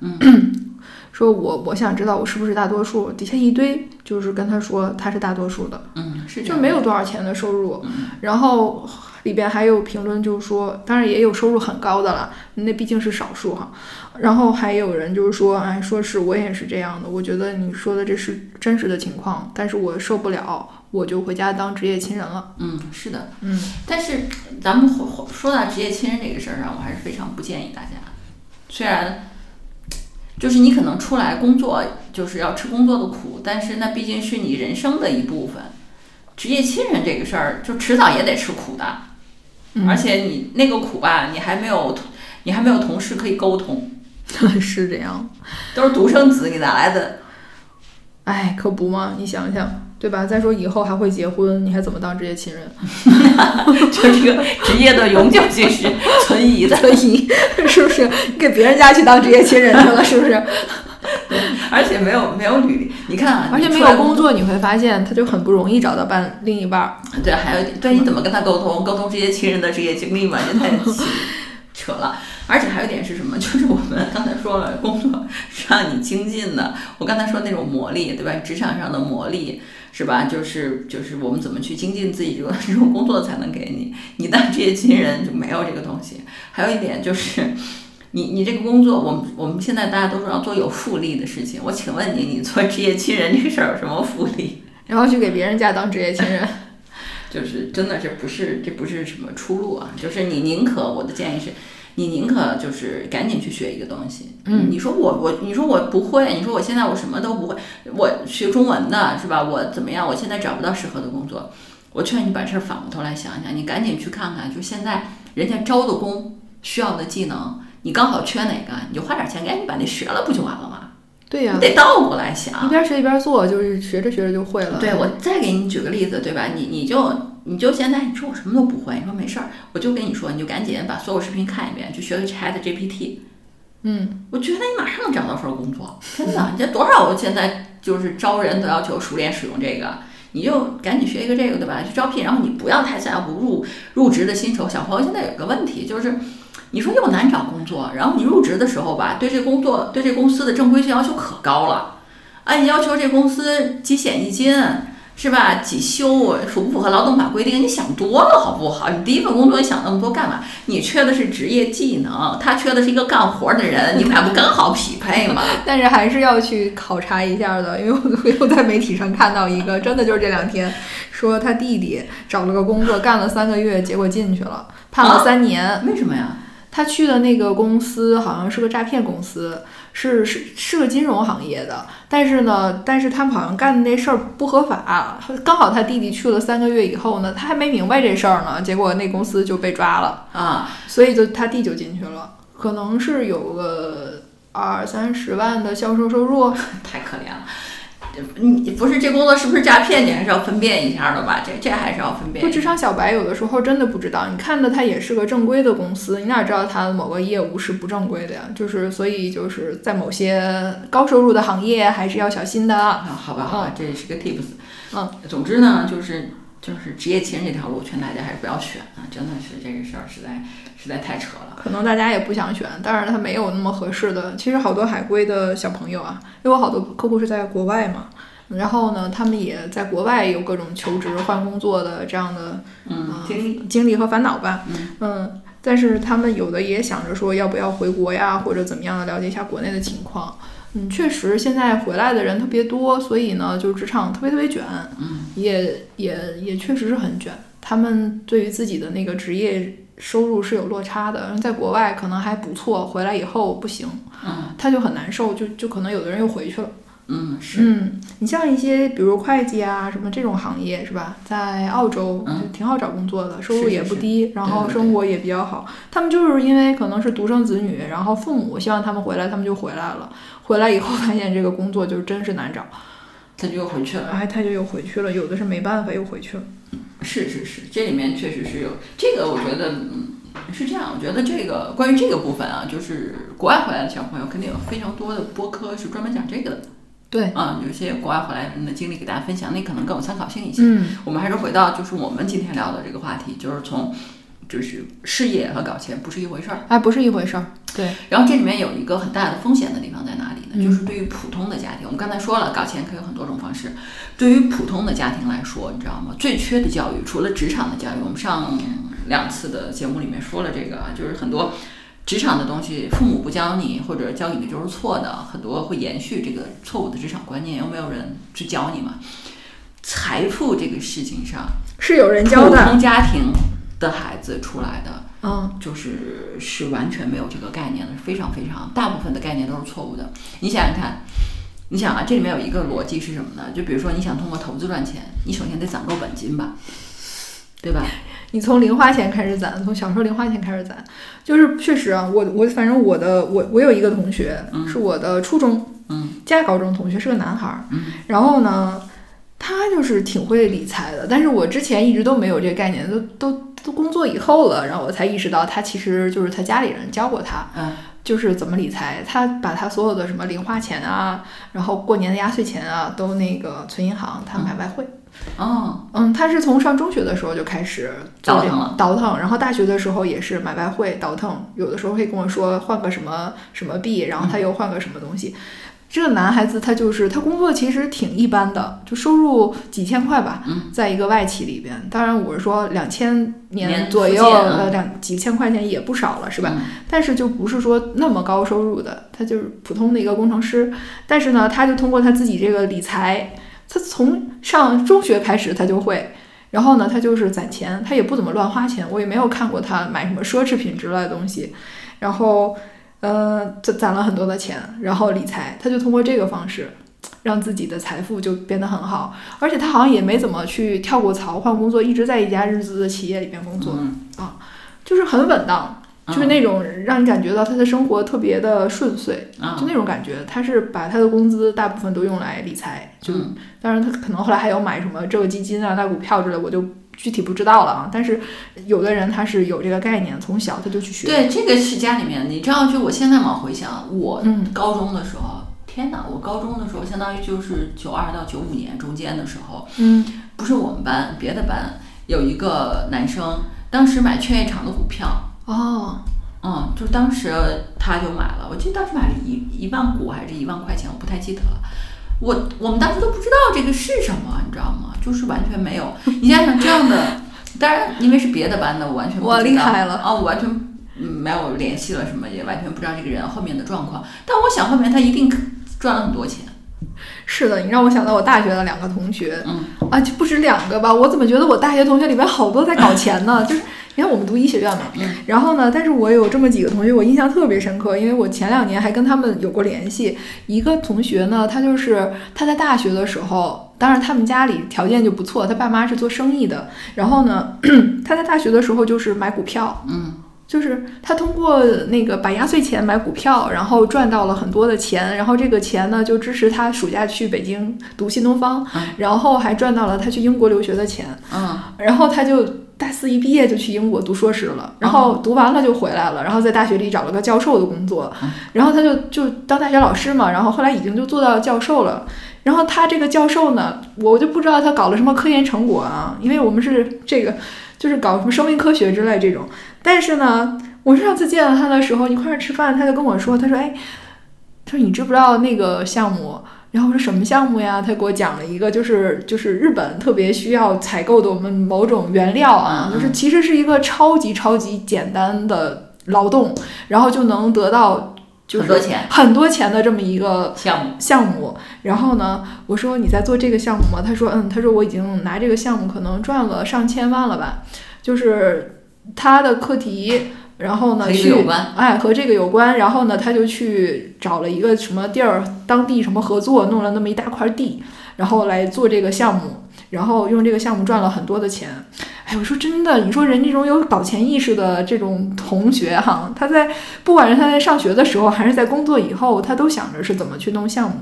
说我我想知道我是不是大多数，底下一堆就是跟他说他是大多数的，嗯，是。就没有多少钱的收入，然后里边还有评论就是说，当然也有收入很高的了，那毕竟是少数哈。然后还有人就是说，哎，说是我也是这样的，我觉得你说的这是真实的情况，但是我受不了，我就回家当职业亲人了。嗯，是的，嗯，但是咱们说到职业亲人这个事儿上，我还是非常不建议大家。虽然就是你可能出来工作就是要吃工作的苦，但是那毕竟是你人生的一部分。职业亲人这个事儿，就迟早也得吃苦的，嗯而且你那个苦吧，你还没有你还没有同事可以沟通，是这样。都是独生子，你哪来的？哎，可不嘛，你想想，对吧？再说以后还会结婚，你还怎么当职业亲人？就这个职业的永久性是存疑的。存疑是不是你给别人家去当职业亲人去了？是不是？而且没有没有履历，你看啊，而且没有工作，你会发现他就很不容易找到伴另一半儿。对，还有，对，你怎么跟他沟通？沟通这些亲人的职业经历嘛，这太扯了。而且还有一点是什么？就是我们刚才说了，工作是让你精进的。我刚才说那种磨砺，对吧？职场上的磨砺，是吧？就是就是我们怎么去精进自己，这个 这种工作才能给你。你当职业亲人就没有这个东西。还有一点就是。你你这个工作，我们我们现在大家都说要做有复利的事情。我请问你，你做职业亲人这个事儿有什么复利？然后去给别人家当职业亲人，就是真的这不是这不是什么出路啊！就是你宁可我的建议是，你宁可就是赶紧去学一个东西。嗯，你说我我你说我不会，你说我现在我什么都不会，我学中文的是吧？我怎么样？我现在找不到适合的工作。我劝你把事儿反过头来想想，你赶紧去看看，就现在人家招的工需要的技能。你刚好缺哪个，你就花点钱赶紧把那学了，不就完了吗？对呀、你得倒过来想，一边学一边做，就是学着学着就会了。对，我再给你举个例子，对吧？你你就你就现在你说我什么都不会，你说没事儿，我就跟你说，你就赶紧把所有视频看一遍，去学个 Chat GPT。嗯，我觉得你马上能找到份工作，真的。你这多少现在就是招人都要求熟练使用这个，你就赶紧学一个这个，对吧？去招聘，然后你不要太在乎入入职的薪酬。小朋友现在有个问题就是，你说又难找工作，然后你入职的时候吧，对这工作对这公司的正规性要求可高了，哎，你要求这公司几险一金。是吧？几休符不符合劳动法规定？你想多了好不好？你第一份工作你想那么多干嘛？你缺的是职业技能，他缺的是一个干活的人，你们俩不刚好匹配吗？但是还是要去考察一下的，因为我又在媒体上看到一个，真的就是这两天说他弟弟找了个工作，干了三个月，结果进去了，判了三年。为什么呀？他去的那个公司好像是个诈骗公司。是是是个金融行业的，但是呢，但是他们好像干的那事儿不合法。刚好他弟弟去了三个月以后呢，他还没明白这事儿呢，结果那公司就被抓了啊，所以就他弟就进去了，可能是有个二三十万的销售收入，太可怜了。你不是这工作是不是诈骗？你还是要分辨一下的吧？这这还是要分辨。不，职场小白有的时候真的不知道。你看的他也是个正规的公司，你哪知道他的某个业务是不正规的呀？就是所以就是在某些高收入的行业还是要小心的。啊好吧，好吧，这也是个 tips。嗯，总之呢，就是就是职业情人这条路，劝大家还是不要选啊！真的是这个事儿实在。实在太扯了，可能大家也不想选，但是他没有那么合适的。其实好多海归的小朋友啊，因为我好多客户是在国外嘛，然后呢，他们也在国外有各种求职换工作的这样的嗯经历经历和烦恼吧。嗯，但是他们有的也想着说要不要回国呀，或者怎么样的了解一下国内的情况。嗯，确实现在回来的人特别多，所以呢，就是职场特别特别卷。嗯，也也也确实是很卷。他们对于自己的那个职业。收入是有落差的，在国外可能还不错，回来以后不行，嗯，他就很难受，就就可能有的人又回去了，嗯，是，嗯，你像一些比如会计啊什么这种行业是吧，在澳洲就挺好找工作的，收入也不低，然后生活也比较好，他们就是因为可能是独生子女，然后父母希望他们回来，他们就回来了，回来以后发现这个工作就真是难找，他就又回去了，哎，他就又回去了，有的是没办法又回去了。是是是，这里面确实是有这个，我觉得嗯是这样。我觉得这个关于这个部分啊，就是国外回来的小朋友肯定有非常多的播客是专门讲这个的。对，嗯，有些国外回来人的经历给大家分享，那可能更有参考性一些。嗯，我们还是回到就是我们今天聊的这个话题，就是从。就是事业和搞钱不是一回事儿，哎，不是一回事儿。对，然后这里面有一个很大的风险的地方在哪里呢？就是对于普通的家庭，我们刚才说了，搞钱可以有很多种方式。对于普通的家庭来说，你知道吗？最缺的教育，除了职场的教育，我们上两次的节目里面说了这个，就是很多职场的东西，父母不教你，或者教你的就是错的，很多会延续这个错误的职场观念，又没有人去教你嘛。财富这个事情上是有人教的，普通家庭。的孩子出来的，嗯，就是是完全没有这个概念的，非常非常大部分的概念都是错误的。你想想看，你想啊，这里面有一个逻辑是什么呢？就比如说你想通过投资赚钱，你首先得攒够本金吧，对吧？你从零花钱开始攒，从小时候零花钱开始攒，就是确实啊，我我反正我的我我有一个同学，是我的初中，嗯，加高中同学，是个男孩儿，嗯，然后呢，他就是挺会理财的，但是我之前一直都没有这个概念，都都。都工作以后了，然后我才意识到他其实就是他家里人教过他，嗯，就是怎么理财。他把他所有的什么零花钱啊，然后过年的压岁钱啊，都那个存银行，他买外汇。哦，嗯，他是从上中学的时候就开始倒腾了，倒腾。然后大学的时候也是买外汇倒腾，有的时候会跟我说换个什么什么币，然后他又换个什么东西。这个男孩子他就是他工作其实挺一般的，就收入几千块吧，在一个外企里边。当然我是说两千年左右，呃两几千块钱也不少了，是吧？但是就不是说那么高收入的，他就是普通的一个工程师。但是呢，他就通过他自己这个理财，他从上中学开始他就会，然后呢，他就是攒钱，他也不怎么乱花钱，我也没有看过他买什么奢侈品之类的东西，然后。呃，攒攒了很多的钱，然后理财，他就通过这个方式，让自己的财富就变得很好。而且他好像也没怎么去跳过槽换工作，一直在一家日资的企业里边工作啊，就是很稳当，就是那种让你感觉到他的生活特别的顺遂，就那种感觉。他是把他的工资大部分都用来理财，就当然他可能后来还有买什么这个基金啊、那股票之类，我就具体不知道了啊。但是有的人他是有这个概念，从小他就去学。对，这个是家里面，你知道，就我现在往回想，我嗯高中的时候，天哪，我高中的时候相当于就是九二到九五年中间的时候，嗯不是我们班，别的班有一个男生，当时买劝业场的股票，哦，嗯，就当时他就买了，我记得当时买了一一万股还是一万块钱，我不太记得了。我我们当时都不知道这个是什么，你知道吗？就是完全没有。你想想这样的，当然因为是别的班的，我完全不知道。哇厉害了啊！我完全嗯没有联系了什么，也完全不知道这个人后面的状况。但我想后面他一定赚了很多钱。是的，你让我想到我大学的两个同学，嗯啊，就不止两个吧？我怎么觉得我大学同学里面好多在搞钱呢？就是你看我们读医学院嘛，嗯。然后呢，但是我有这么几个同学，我印象特别深刻，因为我前两年还跟他们有过联系。一个同学呢，他就是他在大学的时候，当然他们家里条件就不错，他爸妈是做生意的。然后呢，他在大学的时候就是买股票，嗯。就是他通过那个把压岁钱买股票，然后赚到了很多的钱，然后这个钱呢就支持他暑假去北京读新东方，嗯。然后还赚到了他去英国留学的钱，嗯。然后他就大四一毕业就去英国读硕士了，然后读完了就回来了，然后在大学里找了个教授的工作嗯，然后他就就当大学老师嘛，然后后来已经就做到教授了。然后他这个教授呢，我就不知道他搞了什么科研成果啊，因为我们是这个就是搞什么生命科学之类这种。但是呢，我上次见到他的时候，一块儿吃饭，他就跟我说，他说：“哎，他说你知不知道那个项目？”然后我说什么项目呀？他给我讲了一个，就是就是日本特别需要采购的我们某种原料啊，嗯就是其实是一个超级超级简单的劳动，然后就能得到就是很多钱很多钱的这么一个项目项目。然后呢，我说你在做这个项目吗？他说嗯，他说我已经拿这个项目可能赚了上千万了吧，就是他的课题。然后呢，和这去个有关哎和这个有关，然后呢，他就去找了一个什么地儿，当地什么合作，弄了那么一大块地，然后来做这个项目，然后用这个项目赚了很多的钱。哎，我说真的，你说人这种有搞钱意识的这种同学哈，他在不管是他在上学的时候，还是在工作以后，他都想着是怎么去弄项目。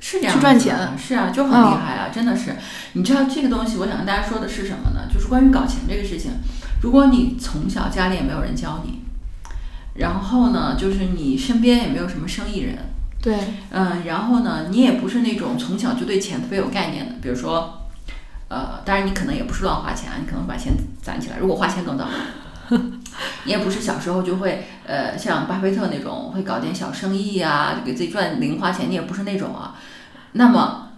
是这样去赚钱是啊，就很厉害啊，真的是。你知道这个东西，我想跟大家说的是什么呢？就是关于搞钱这个事情，如果你从小家里也没有人教你，然后呢，就是你身边也没有什么生意人，对，嗯，然后呢，你也不是那种从小就对钱特别有概念的，比如说，呃，当然你可能也不是乱花钱，你可能把钱攒起来，如果花钱更早。你也不是小时候就会，呃，像巴菲特那种会搞点小生意啊、就给自己赚零花钱，你也不是那种啊。那么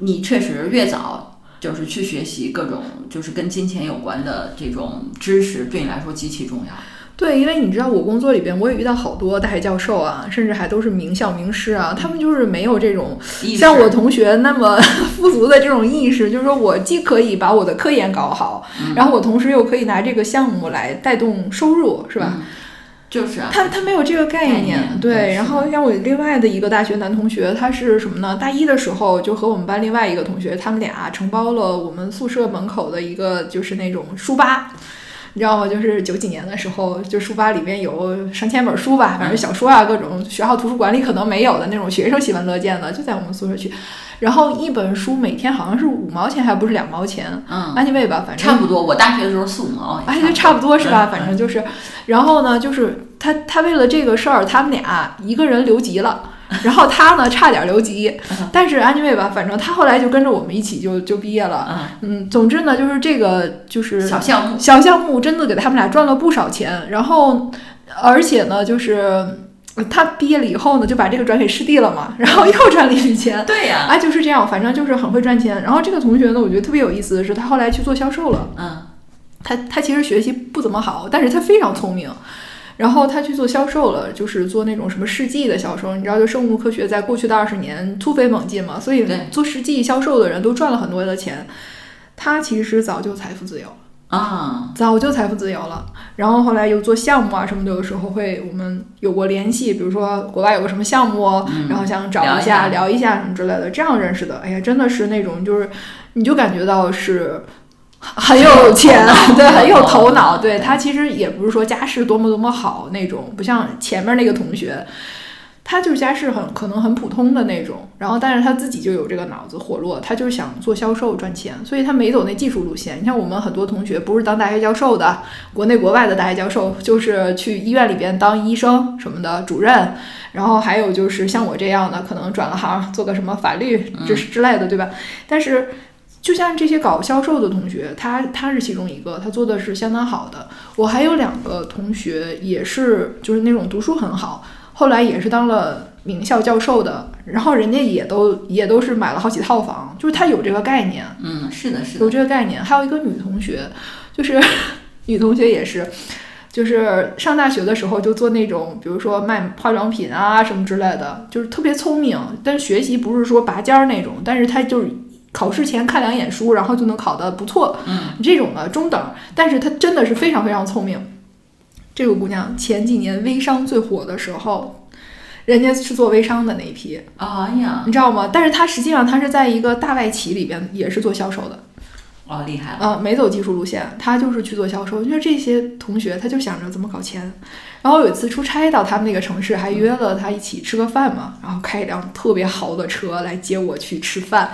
你确实越早就是去学习各种就是跟金钱有关的这种知识，对你来说极其重要。对，因为你知道我工作里边，我也遇到好多大学教授啊，甚至还都是名校名师啊，他们就是没有这种像我同学那么 富足的这种意识，就是说我既可以把我的科研搞好，嗯然后我同时又可以拿这个项目来带动收入，是吧？嗯就是啊，他他没有这个概概念对对。然后像我另外的一个大学男同学，他是什么呢？大一的时候就和我们班另外一个同学，他们俩承包了我们宿舍门口的一个就是那种书吧。你知道吗？就是九几年的时候，就书吧里面有上千本书吧，反正小说啊，各种学校图书馆里可能没有的那种学生喜闻乐见的，就在我们宿舍区。然后一本书每天好像是五毛钱，还不是两毛钱嗯，，anyway 吧，反正差不多。我大学的时候四五毛，哎，就差不多是吧？嗯反正就是，然后呢，就是他他为了这个事儿，他们俩一个人留级了，然后他呢差点留级，但是 anyway 吧，反正他后来就跟着我们一起就就毕业了。嗯，嗯，总之呢，就是这个就是小项目，小项目真的给他们俩赚了不少钱，然后而且呢，就是呃他毕业了以后呢，就把这个转给师弟了嘛，然后又赚了一笔钱。对呀、啊，就是这样，反正就是很会赚钱。然后这个同学呢，我觉得特别有意思的是，他后来去做销售了。嗯他他其实学习不怎么好，但是他非常聪明。然后他去做销售了，就是做那种什么试剂的销售。你知道，就生物科学在过去的二十年突飞猛进嘛，所以做试剂销售的人都赚了很多的钱。他其实早就财富自由了，啊，早就财富自由了。然后后来又做项目啊什么的，有的时候会我们有过联系，比如说国外有个什么项目，嗯然后想找一下聊一下什么之类的，这样认识的。哎呀，真的是那种就是，你就感觉到是很有钱，对，很有头脑。对他其实也不是说家世多么多么好那种，不像前面那个同学。他就是家世很可能很普通的那种，然后但是他自己就有这个脑子活络，他就是想做销售赚钱，所以他没走那技术路线。你像我们很多同学不是当大学教授的，国内国外的大学教授，就是去医院里边当医生什么的主任，然后还有就是像我这样的，可能转了行做个什么法律之之类的，对吧？但是就像这些搞销售的同学，他他是其中一个，他做的是相当好的。我还有两个同学也是，就是那种读书很好。后来也是当了名校教授的，然后人家也都也都是买了好几套房，就是他有这个概念。嗯，是的，是的，有这个概念。还有一个女同学，就是 女同学也是，就是上大学的时候就做那种，比如说卖化妆品啊什么之类的，就是特别聪明，但学习不是说拔尖儿那种，但是她就是考试前看两眼书，然后就能考得不错。嗯，这种的中等，但是她真的是非常非常聪明。这个姑娘前几年微商最火的时候，人家是做微商的那一批，哎呀，你知道吗？但是她实际上她是在一个大外企里边也是做销售的，哦，厉害了，啊，没走技术路线，她就是去做销售。就是这些同学，他就想着怎么搞钱。然后有一次出差到他们那个城市，还约了他一起吃个饭嘛，然后开一辆特别豪的车来接我去吃饭，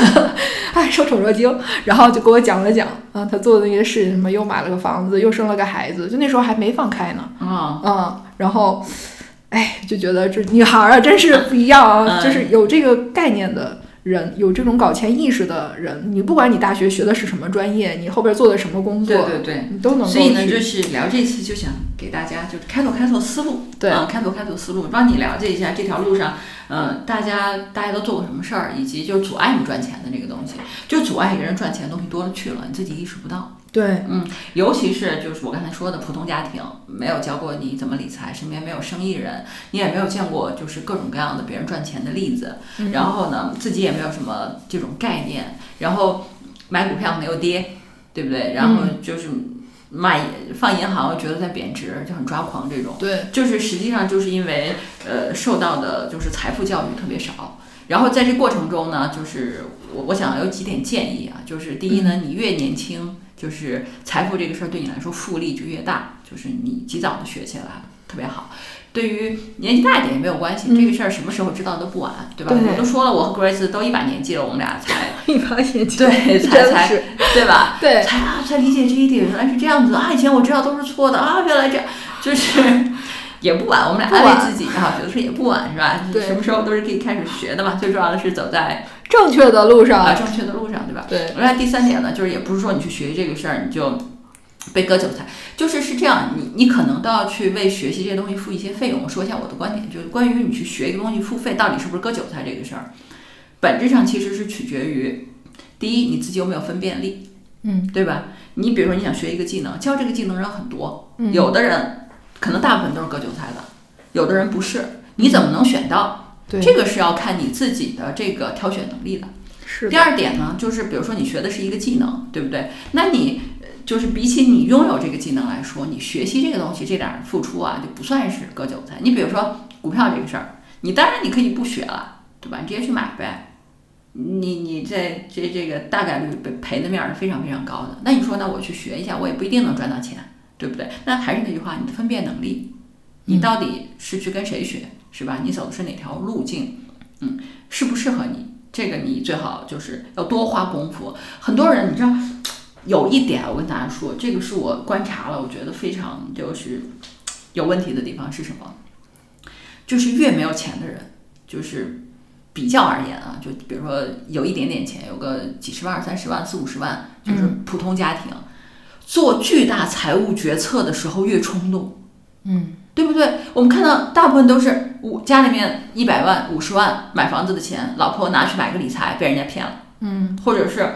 哎，受宠若惊。然后就给我讲了讲，啊，他做的那些事情，什么又买了个房子，又生了个孩子，就那时候还没放开呢，啊，嗯，然后，哎，就觉得这女孩儿啊，真是不一样啊，嗯就是有这个概念的。人有这种搞钱意识的人，你不管你大学学的是什么专业，你后边做的什么工作，对对对。你都能够所以呢，就是聊这期就想给大家就是开拓开拓思路，对啊，开拓开拓思路，帮你了解一下这条路上，嗯、大家大家都做过什么事儿，以及就是阻碍你赚钱的这个东西，就阻碍一个人赚钱的东西多了去了，你自己意识不到。对，嗯尤其是就是我刚才说的普通家庭，没有教过你怎么理财，身边没有生意人，你也没有见过就是各种各样的别人赚钱的例子，嗯。然后呢，自己也没有什么这种概念，然后买股票没有跌，对不对？然后就是买放银行，觉得在贬值，就很抓狂这种。对，就是实际上就是因为呃受到的就是财富教育特别少，然后在这过程中呢，就是我我想有几点建议啊，就是第一呢，你越年轻，就是财富这个事儿对你来说复利就越大，就是你及早的学起来特别好。对于年纪大一点也没有关系，嗯这个事儿什么时候知道都不晚，对吧？对我都说了，我和 Grace 都一把年纪了，我们俩才 一把年纪，对才才对吧？对，才啊才理解这一点，原来是这样子啊！以前我知道都是错的啊，原来这样，就是也不晚，我们俩安慰自己啊，觉得说也不晚是吧？对什么时候都是可以开始学的嘛。最重要的是走在正确的路上啊，正确的路上，对吧？对，另外第三点呢，就是也不是说你去学习这个事儿你就被割韭菜，就是是这样，你你可能都要去为学习这些东西付一些费用。我说一下我的观点，就是关于你去学一个东西付费到底是不是割韭菜这个事儿，本质上其实是取决于第一你自己有没有分辨力。嗯，对吧？你比如说你想学一个技能，教这个技能人很多，嗯有的人可能大部分都是割韭菜的，有的人不是，你怎么能选到？对，这个是要看你自己的这个挑选能力的。是的，二点呢，就是比如说你学的是一个技能，对不对？那你呃就是比起你拥有这个技能来说，你学习这个东西这点儿付出啊，就不算是割韭菜。你比如说股票这个事儿，你当然你可以不学了，对吧？你直接去买呗。你你这这这个大概率被赔的面儿是非常非常高的。那你说，那我去学一下，我也不一定能赚到钱，对不对？那还是那句话，你的分辨能力，你到底是去跟谁学，是吧？你走的是哪条路径？嗯，适不适合你？这个你最好就是要多花功夫。很多人你知道，有一点我跟大家说，这个是我观察了，我觉得非常就是有问题的地方是什么？就是越没有钱的人，就是比较而言啊，就比如说有一点点钱，有个几十万、二三十万、四五十万，就是普通家庭，做巨大财务决策的时候越冲动。嗯，对不对？我们看到大部分都是五家里面一百万、五十万买房子的钱，老婆拿去买个理财被人家骗了，嗯，或者是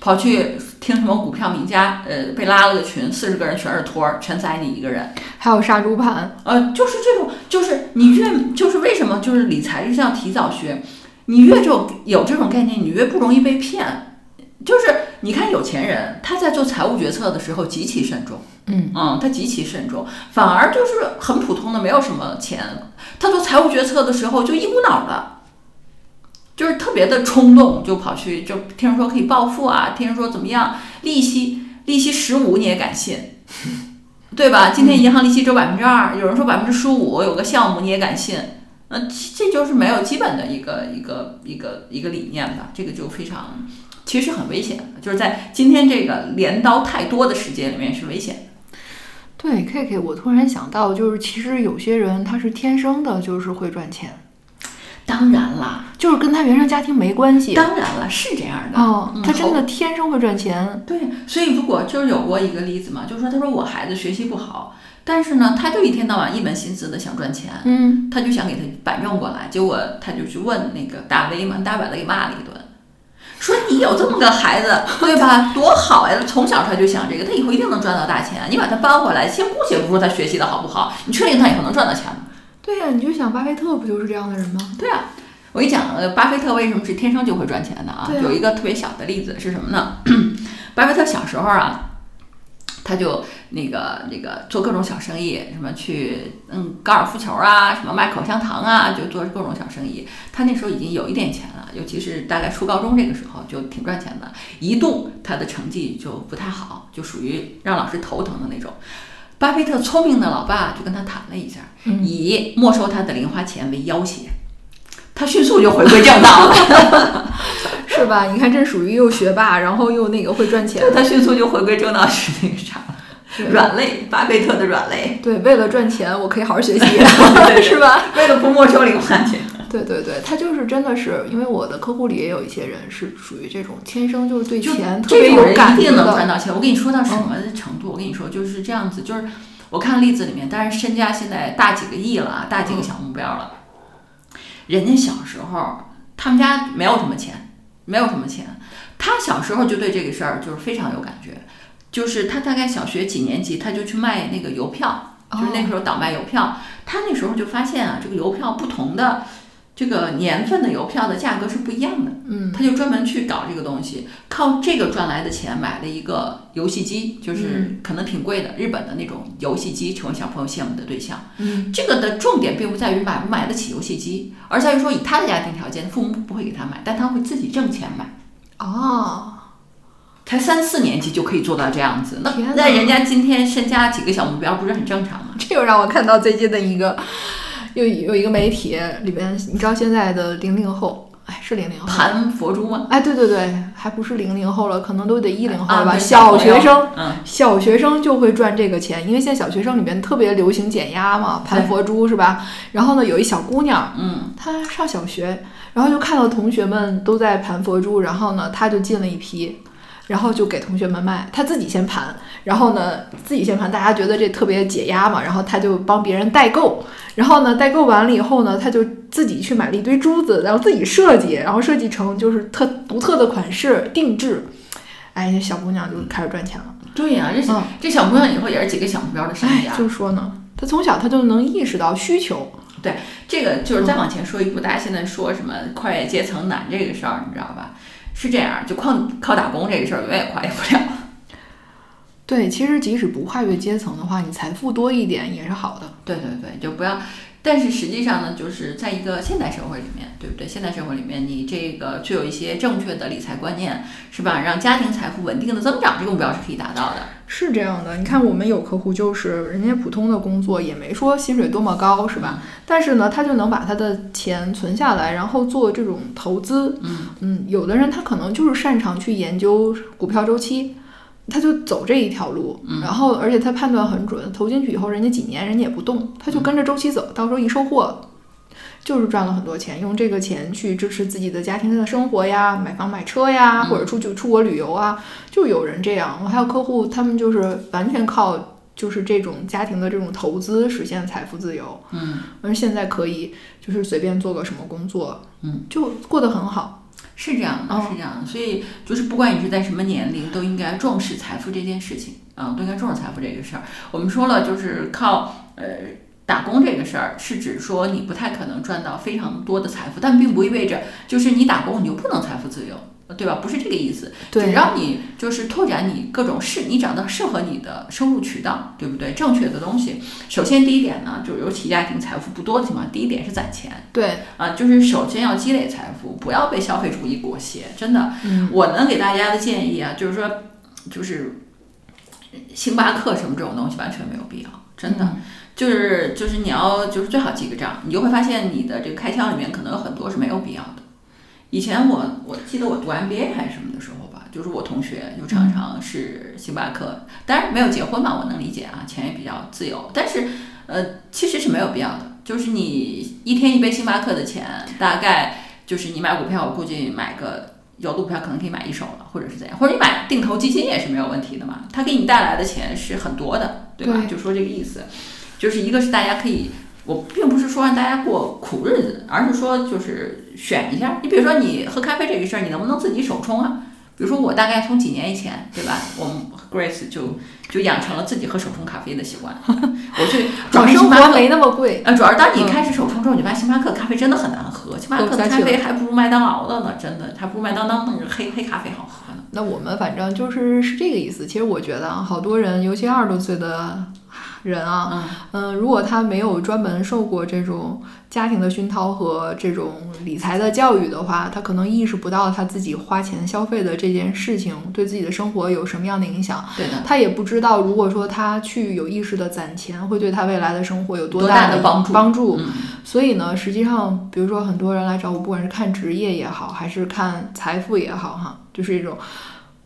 跑去听什么股票名家，呃，被拉了个群，四十个人全是托儿，全宰你一个人，还有杀猪盘，呃，就是这种，就是你越就是为什么就是理财就是要提早学，你越就有这种概念，你越不容易被骗。就是你看有钱人，他在做财务决策的时候极其慎重，嗯。嗯，他极其慎重，反而就是很普通的，没有什么钱，他做财务决策的时候就一股脑的，就是特别的冲动，就跑去就听说可以暴富啊，听说怎么样，利息利息十五你也敢信，对吧？今天银行利息只有百分之二，有人说百分之十五，有个项目你也敢信，那这就是没有基本的一个一个一个一个理念吧，这个就非常其实很危险，就是在今天这个镰刀太多的世界里面是危险的。对，K K，我突然想到，就是其实有些人他是天生的，就是会赚钱，当然啦，就是跟他原生家庭没关系。当然了，是这样的。哦，嗯他真的天生会赚钱。对，所以如果就是有过一个例子嘛，就是说他说我孩子学习不好，但是呢，他就一天到晚一门心思的想赚钱，嗯，他就想给他板正过来，结果他就去问那个大 V 嘛，大把他给骂了一顿，说你有这么个孩子，对吧？多好呀！从小他就想这个，他以后一定能赚到大钱。你把他搬回来，先姑且不说他学习的好不好，你确定他以后能赚到钱吗？对呀、你就想巴菲特不就是这样的人吗？对啊，我跟你讲，呃，巴菲特为什么是天生就会赚钱的啊？啊有一个特别小的例子是什么呢？巴菲特小时候啊，他就那个那个做各种小生意，什么去嗯高尔夫球啊，什么卖口香糖啊，就做各种小生意。他那时候已经有一点钱了，尤其是大概初高中这个时候就挺赚钱的。一度他的成绩就不太好，就属于让老师头疼的那种。巴菲特聪明的老爸就跟他谈了一下，以没收他的零花钱为要挟，他迅速就回归正道了。是吧？你看，这属于又学霸，然后又那个会赚钱。他迅速就回归正道，是那个啥，对软肋，巴菲特的软肋，对，为了赚钱，我可以好好学习，是吧？为了不没收零花钱。对对对，他就是真的是，因为我的客户里也有一些人是属于这种天生就是对钱特别有感觉一定能赚。到钱。我跟你说到什么程度？我跟你说就是这样子，就是我看例子里面，当然身家现在大几个亿了啊，大几个小目标了。人家小时候他们家没有什么钱，没有什么钱，他小时候就对这个事儿就是非常有感觉。就是他大概小学几年级，他就去卖那个邮票，就是那时候倒卖邮票。他那时候就发现啊，这个邮票不同的这个年份的邮票的价格是不一样的。嗯，他就专门去搞这个东西，靠这个赚来的钱买了一个游戏机，就是可能挺贵的，日本的那种游戏机，成为小朋友羡慕的对象。嗯，这个的重点并不在于买不买得起游戏机，而在于说以他的家庭条件，父母不会给他买，但他会自己挣钱买。哦，才三四年级就可以做到这样子，那那人家今天身家几个小目标，不是很正常吗？这又让我看到最近的一个，有有一个媒体里边，你知道现在的零零后，哎，是零零后。盘佛珠吗？哎，对对对，还不是零零后了，可能都得一零后了吧？啊小学生，嗯，小学生就会赚这个钱，因为现在小学生里面特别流行减压嘛，盘佛珠是吧？然后呢，有一小姑娘，嗯，她上小学，然后就看到同学们都在盘佛珠，然后呢，她就进了一批。然后就给同学们卖，他自己先盘，然后呢自己先盘，大家觉得这特别解压嘛，然后他就帮别人代购，然后呢代购完了以后呢，他就自己去买了一堆珠子，然后自己设计，然后设计成就是特独特的款式定制，哎，这小姑娘就开始赚钱了。对呀、这小、嗯这小姑娘以后也是几个小目标的身哎家，，就说呢，她从小她就能意识到需求，对这个就是再往前说一步，大家现在说什么跨越阶层难这个事儿，你知道吧？是这样，就靠靠打工这个事儿永远也跨越不了。对，其实即使不跨越阶层的话，你财富多一点也是好的。对对对，就不要。但是实际上呢，就是在一个现代社会里面，对不对？现代社会里面，你这个具有一些正确的理财观念，是吧？让家庭财富稳定的增长，这个目标是可以达到的。是这样的，你看我们有客户就是人家普通的工作也没说薪水多么高，是吧？但是呢，他就能把他的钱存下来，然后做这种投资。嗯嗯有的人他可能就是擅长去研究股票周期，他就走这一条路，嗯然后而且他判断很准，投进去以后人家几年人家也不动，他就跟着周期走，到时候一收获。就是赚了很多钱，用这个钱去支持自己的家庭的生活呀，买房买车呀，嗯或者出去出国旅游啊，就有人这样。我还有客户，他们就是完全靠就是这种家庭的这种投资实现财富自由，嗯，而现在可以就是随便做个什么工作，嗯，就过得很好。是这样的，哦是这样的。所以就是不管你是在什么年龄，都应该重视财富这件事情啊、都应该重视财富这个事儿。我们说了，就是靠呃。打工这个事儿是指说你不太可能赚到非常多的财富，但并不意味着就是你打工你就不能财富自由，对吧？不是这个意思。对只要你就是拓展你各种适，你找到适合你的收入渠道，对不对？正确的东西。首先第一点呢，就是尤其家庭财富不多的情况，第一点是攒钱对，啊，就是首先要积累财富，不要被消费主义裹挟。真的，嗯，我能给大家的建议啊，就是说，就是星巴克什么这种东西完全没有必要，真的。就是就是你要就是最好记个账，你就会发现你的这个开销里面可能有很多是没有必要的。以前我我记得我读 MBA 还是什么的时候吧，就是我同学就常常是星巴克，当然没有结婚嘛，我能理解啊，钱也比较自由，但是呃其实是没有必要的，就是你一天一杯星巴克的钱，大概就是你买股票，我估计买个有的股票可能可以买一手了，或者是怎样，或者你买定投基金也是没有问题的嘛，它给你带来的钱是很多的，对吧？对就说这个意思，就是一个是大家可以。我并不是说让大家过苦日子，而是说就是选一下。你比如说你喝咖啡这个事儿，你能不能自己手冲啊？比如说我大概从几年以前，对吧？我们 Grace 就就养成了自己喝手冲咖啡的习惯。我去找生星巴克，活没那么贵。呃，主要是当你开始手冲之后，你发现星巴克咖啡真的很难喝，星巴克的咖啡还不如麦当劳的呢，真的，还不如麦当当那个黑黑咖啡好喝呢。那我们反正就是是这个意思。其实我觉得啊，好多人，尤其二十多岁的人啊，嗯、如果他没有专门受过这种家庭的熏陶和这种理财的教育的话，他可能意识不到他自己花钱消费的这件事情对自己的生活有什么样的影响。对的，他也不知道，如果说他去有意识的攒钱，会对他未来的生活有多大的帮助帮助。嗯所以呢，实际上，比如说很多人来找我，不管是看职业也好，还是看财富也好，哈，就是一种，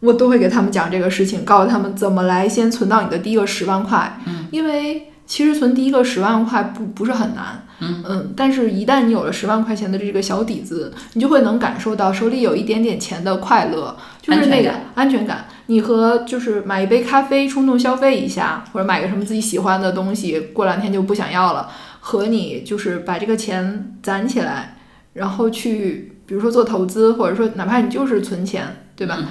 我都会给他们讲这个事情，告诉他们怎么来先存到你的第一个十万块。嗯，因为其实存第一个十万块不不是很难。嗯但是一旦你有了十万块钱的这个小底子，你就会能感受到手里有一点点钱的快乐，就是那个安全感。你和就是买一杯咖啡冲动消费一下，或者买个什么自己喜欢的东西，过两天就不想要了。和你就是把这个钱攒起来，然后去比如说做投资，或者说哪怕你就是存钱，对吧？嗯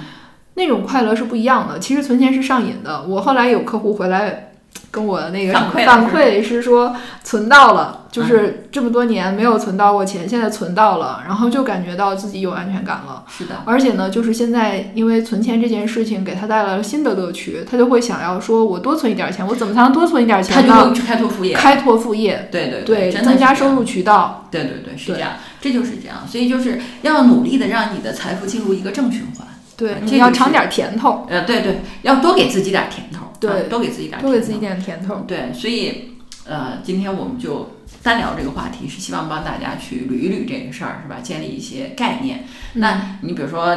那种快乐是不一样的。其实存钱是上瘾的。我后来有客户回来跟我那个什么反馈是说存到了，嗯就是这么多年没有存到过钱，现在存到了，然后就感觉到自己有安全感了。是的，而且呢，就是现在因为存钱这件事情给他带来了新的乐趣，他就会想要说，我多存一点钱，我怎么才能多存一点钱呢？他就会去开拓副业，开拓副业，对对对，增加收入渠道。对对对，是这样，这就是这样，所以就是要努力的让你的财富进入一个正循环。对，你要尝点甜头，呃，对对，要多给自己点甜头，对啊多给自己点，多给自己。点甜头。对，所以呃，今天我们就单聊这个话题，是希望帮大家去捋一捋这个事儿，是吧？建立一些概念。嗯那你比如说，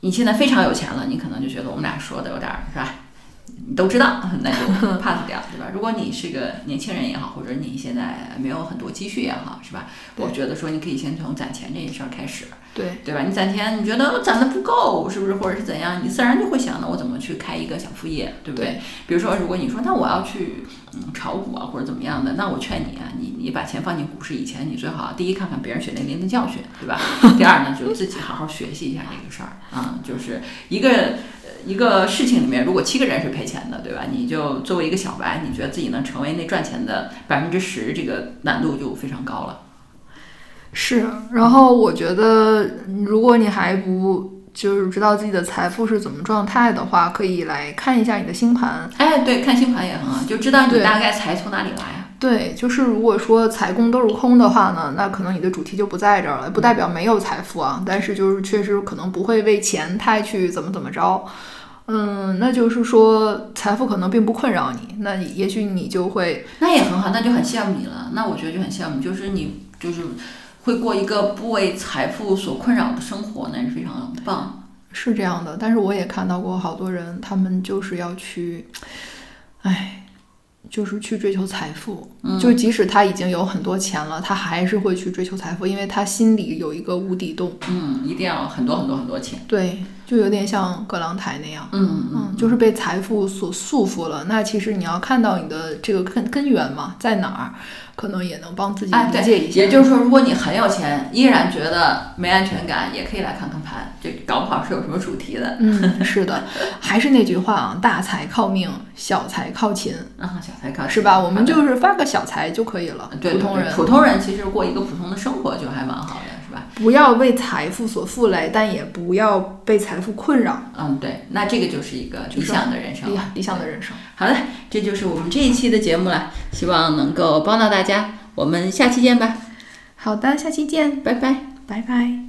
你现在非常有钱了，你可能就觉得我们俩说的有点儿是吧？你都知道，那就 pass 掉，对吧？如果你是个年轻人也好，或者你现在没有很多积蓄也好，是吧？我觉得说你可以先从攒钱这件事儿开始，对，对吧？你攒钱，你觉得攒的不够，是不是？或者是怎样？你自然就会想，那我怎么去开一个小副业，对不对？对比如说，如果你说那我要去嗯炒股啊，或者怎么样的，那我劝你啊，你你把钱放进股市以前，你最好第一看看别人血淋淋的教训，对吧？第二呢，就自己好好学习一下这个事儿啊，就是一个。呃一个事情里面，如果七个人是赔钱的，对吧？你就作为一个小白，你觉得自己能成为那赚钱的百分之十，这个难度就非常高了。是。然后我觉得，如果你还不就是知道自己的财富是怎么状态的话，可以来看一下你的星盘。哎，对，看星盘也很好，就知道你大概财从哪里来啊。对，就是如果说财宫都是空的话呢，那可能你的主题就不在这儿了，不代表没有财富啊，但是就是确实可能不会为钱太去怎么怎么着。嗯，那就是说财富可能并不困扰你，那也许你就会那也很好，那就很羡慕你了。那我觉得就很羡慕，就是你就是会过一个不为财富所困扰的生活，那是非常棒。是这样的。但是我也看到过好多人，他们就是要去，哎，就是去追求财富。嗯，就即使他已经有很多钱了，他还是会去追求财富，因为他心里有一个无底洞。嗯，一定要很多很多很多钱。对，就有点像葛朗台那样。嗯嗯，就是被财富所束缚了。那其实你要看到你的这个根根源嘛，在哪儿，可能也能帮自己理解一下。也就是说，如果你很有钱，依然觉得没安全感，也可以来看看盘，这搞不好是有什么主题的。嗯，是的，还是那句话啊，大财靠命，小财靠勤，啊，小财靠是吧？我们就就是发个小财就可以了。对对普通人普通人其实过一个普通的生活就还蛮好的？不要为财富所负累，但也不要被财富困扰。嗯，对，那这个就是一个理想的人生。理理想的人生。好的，这就是我们这一期的节目了，希望能够帮到大家。我们下期见吧，好的，下期见，拜拜。拜拜。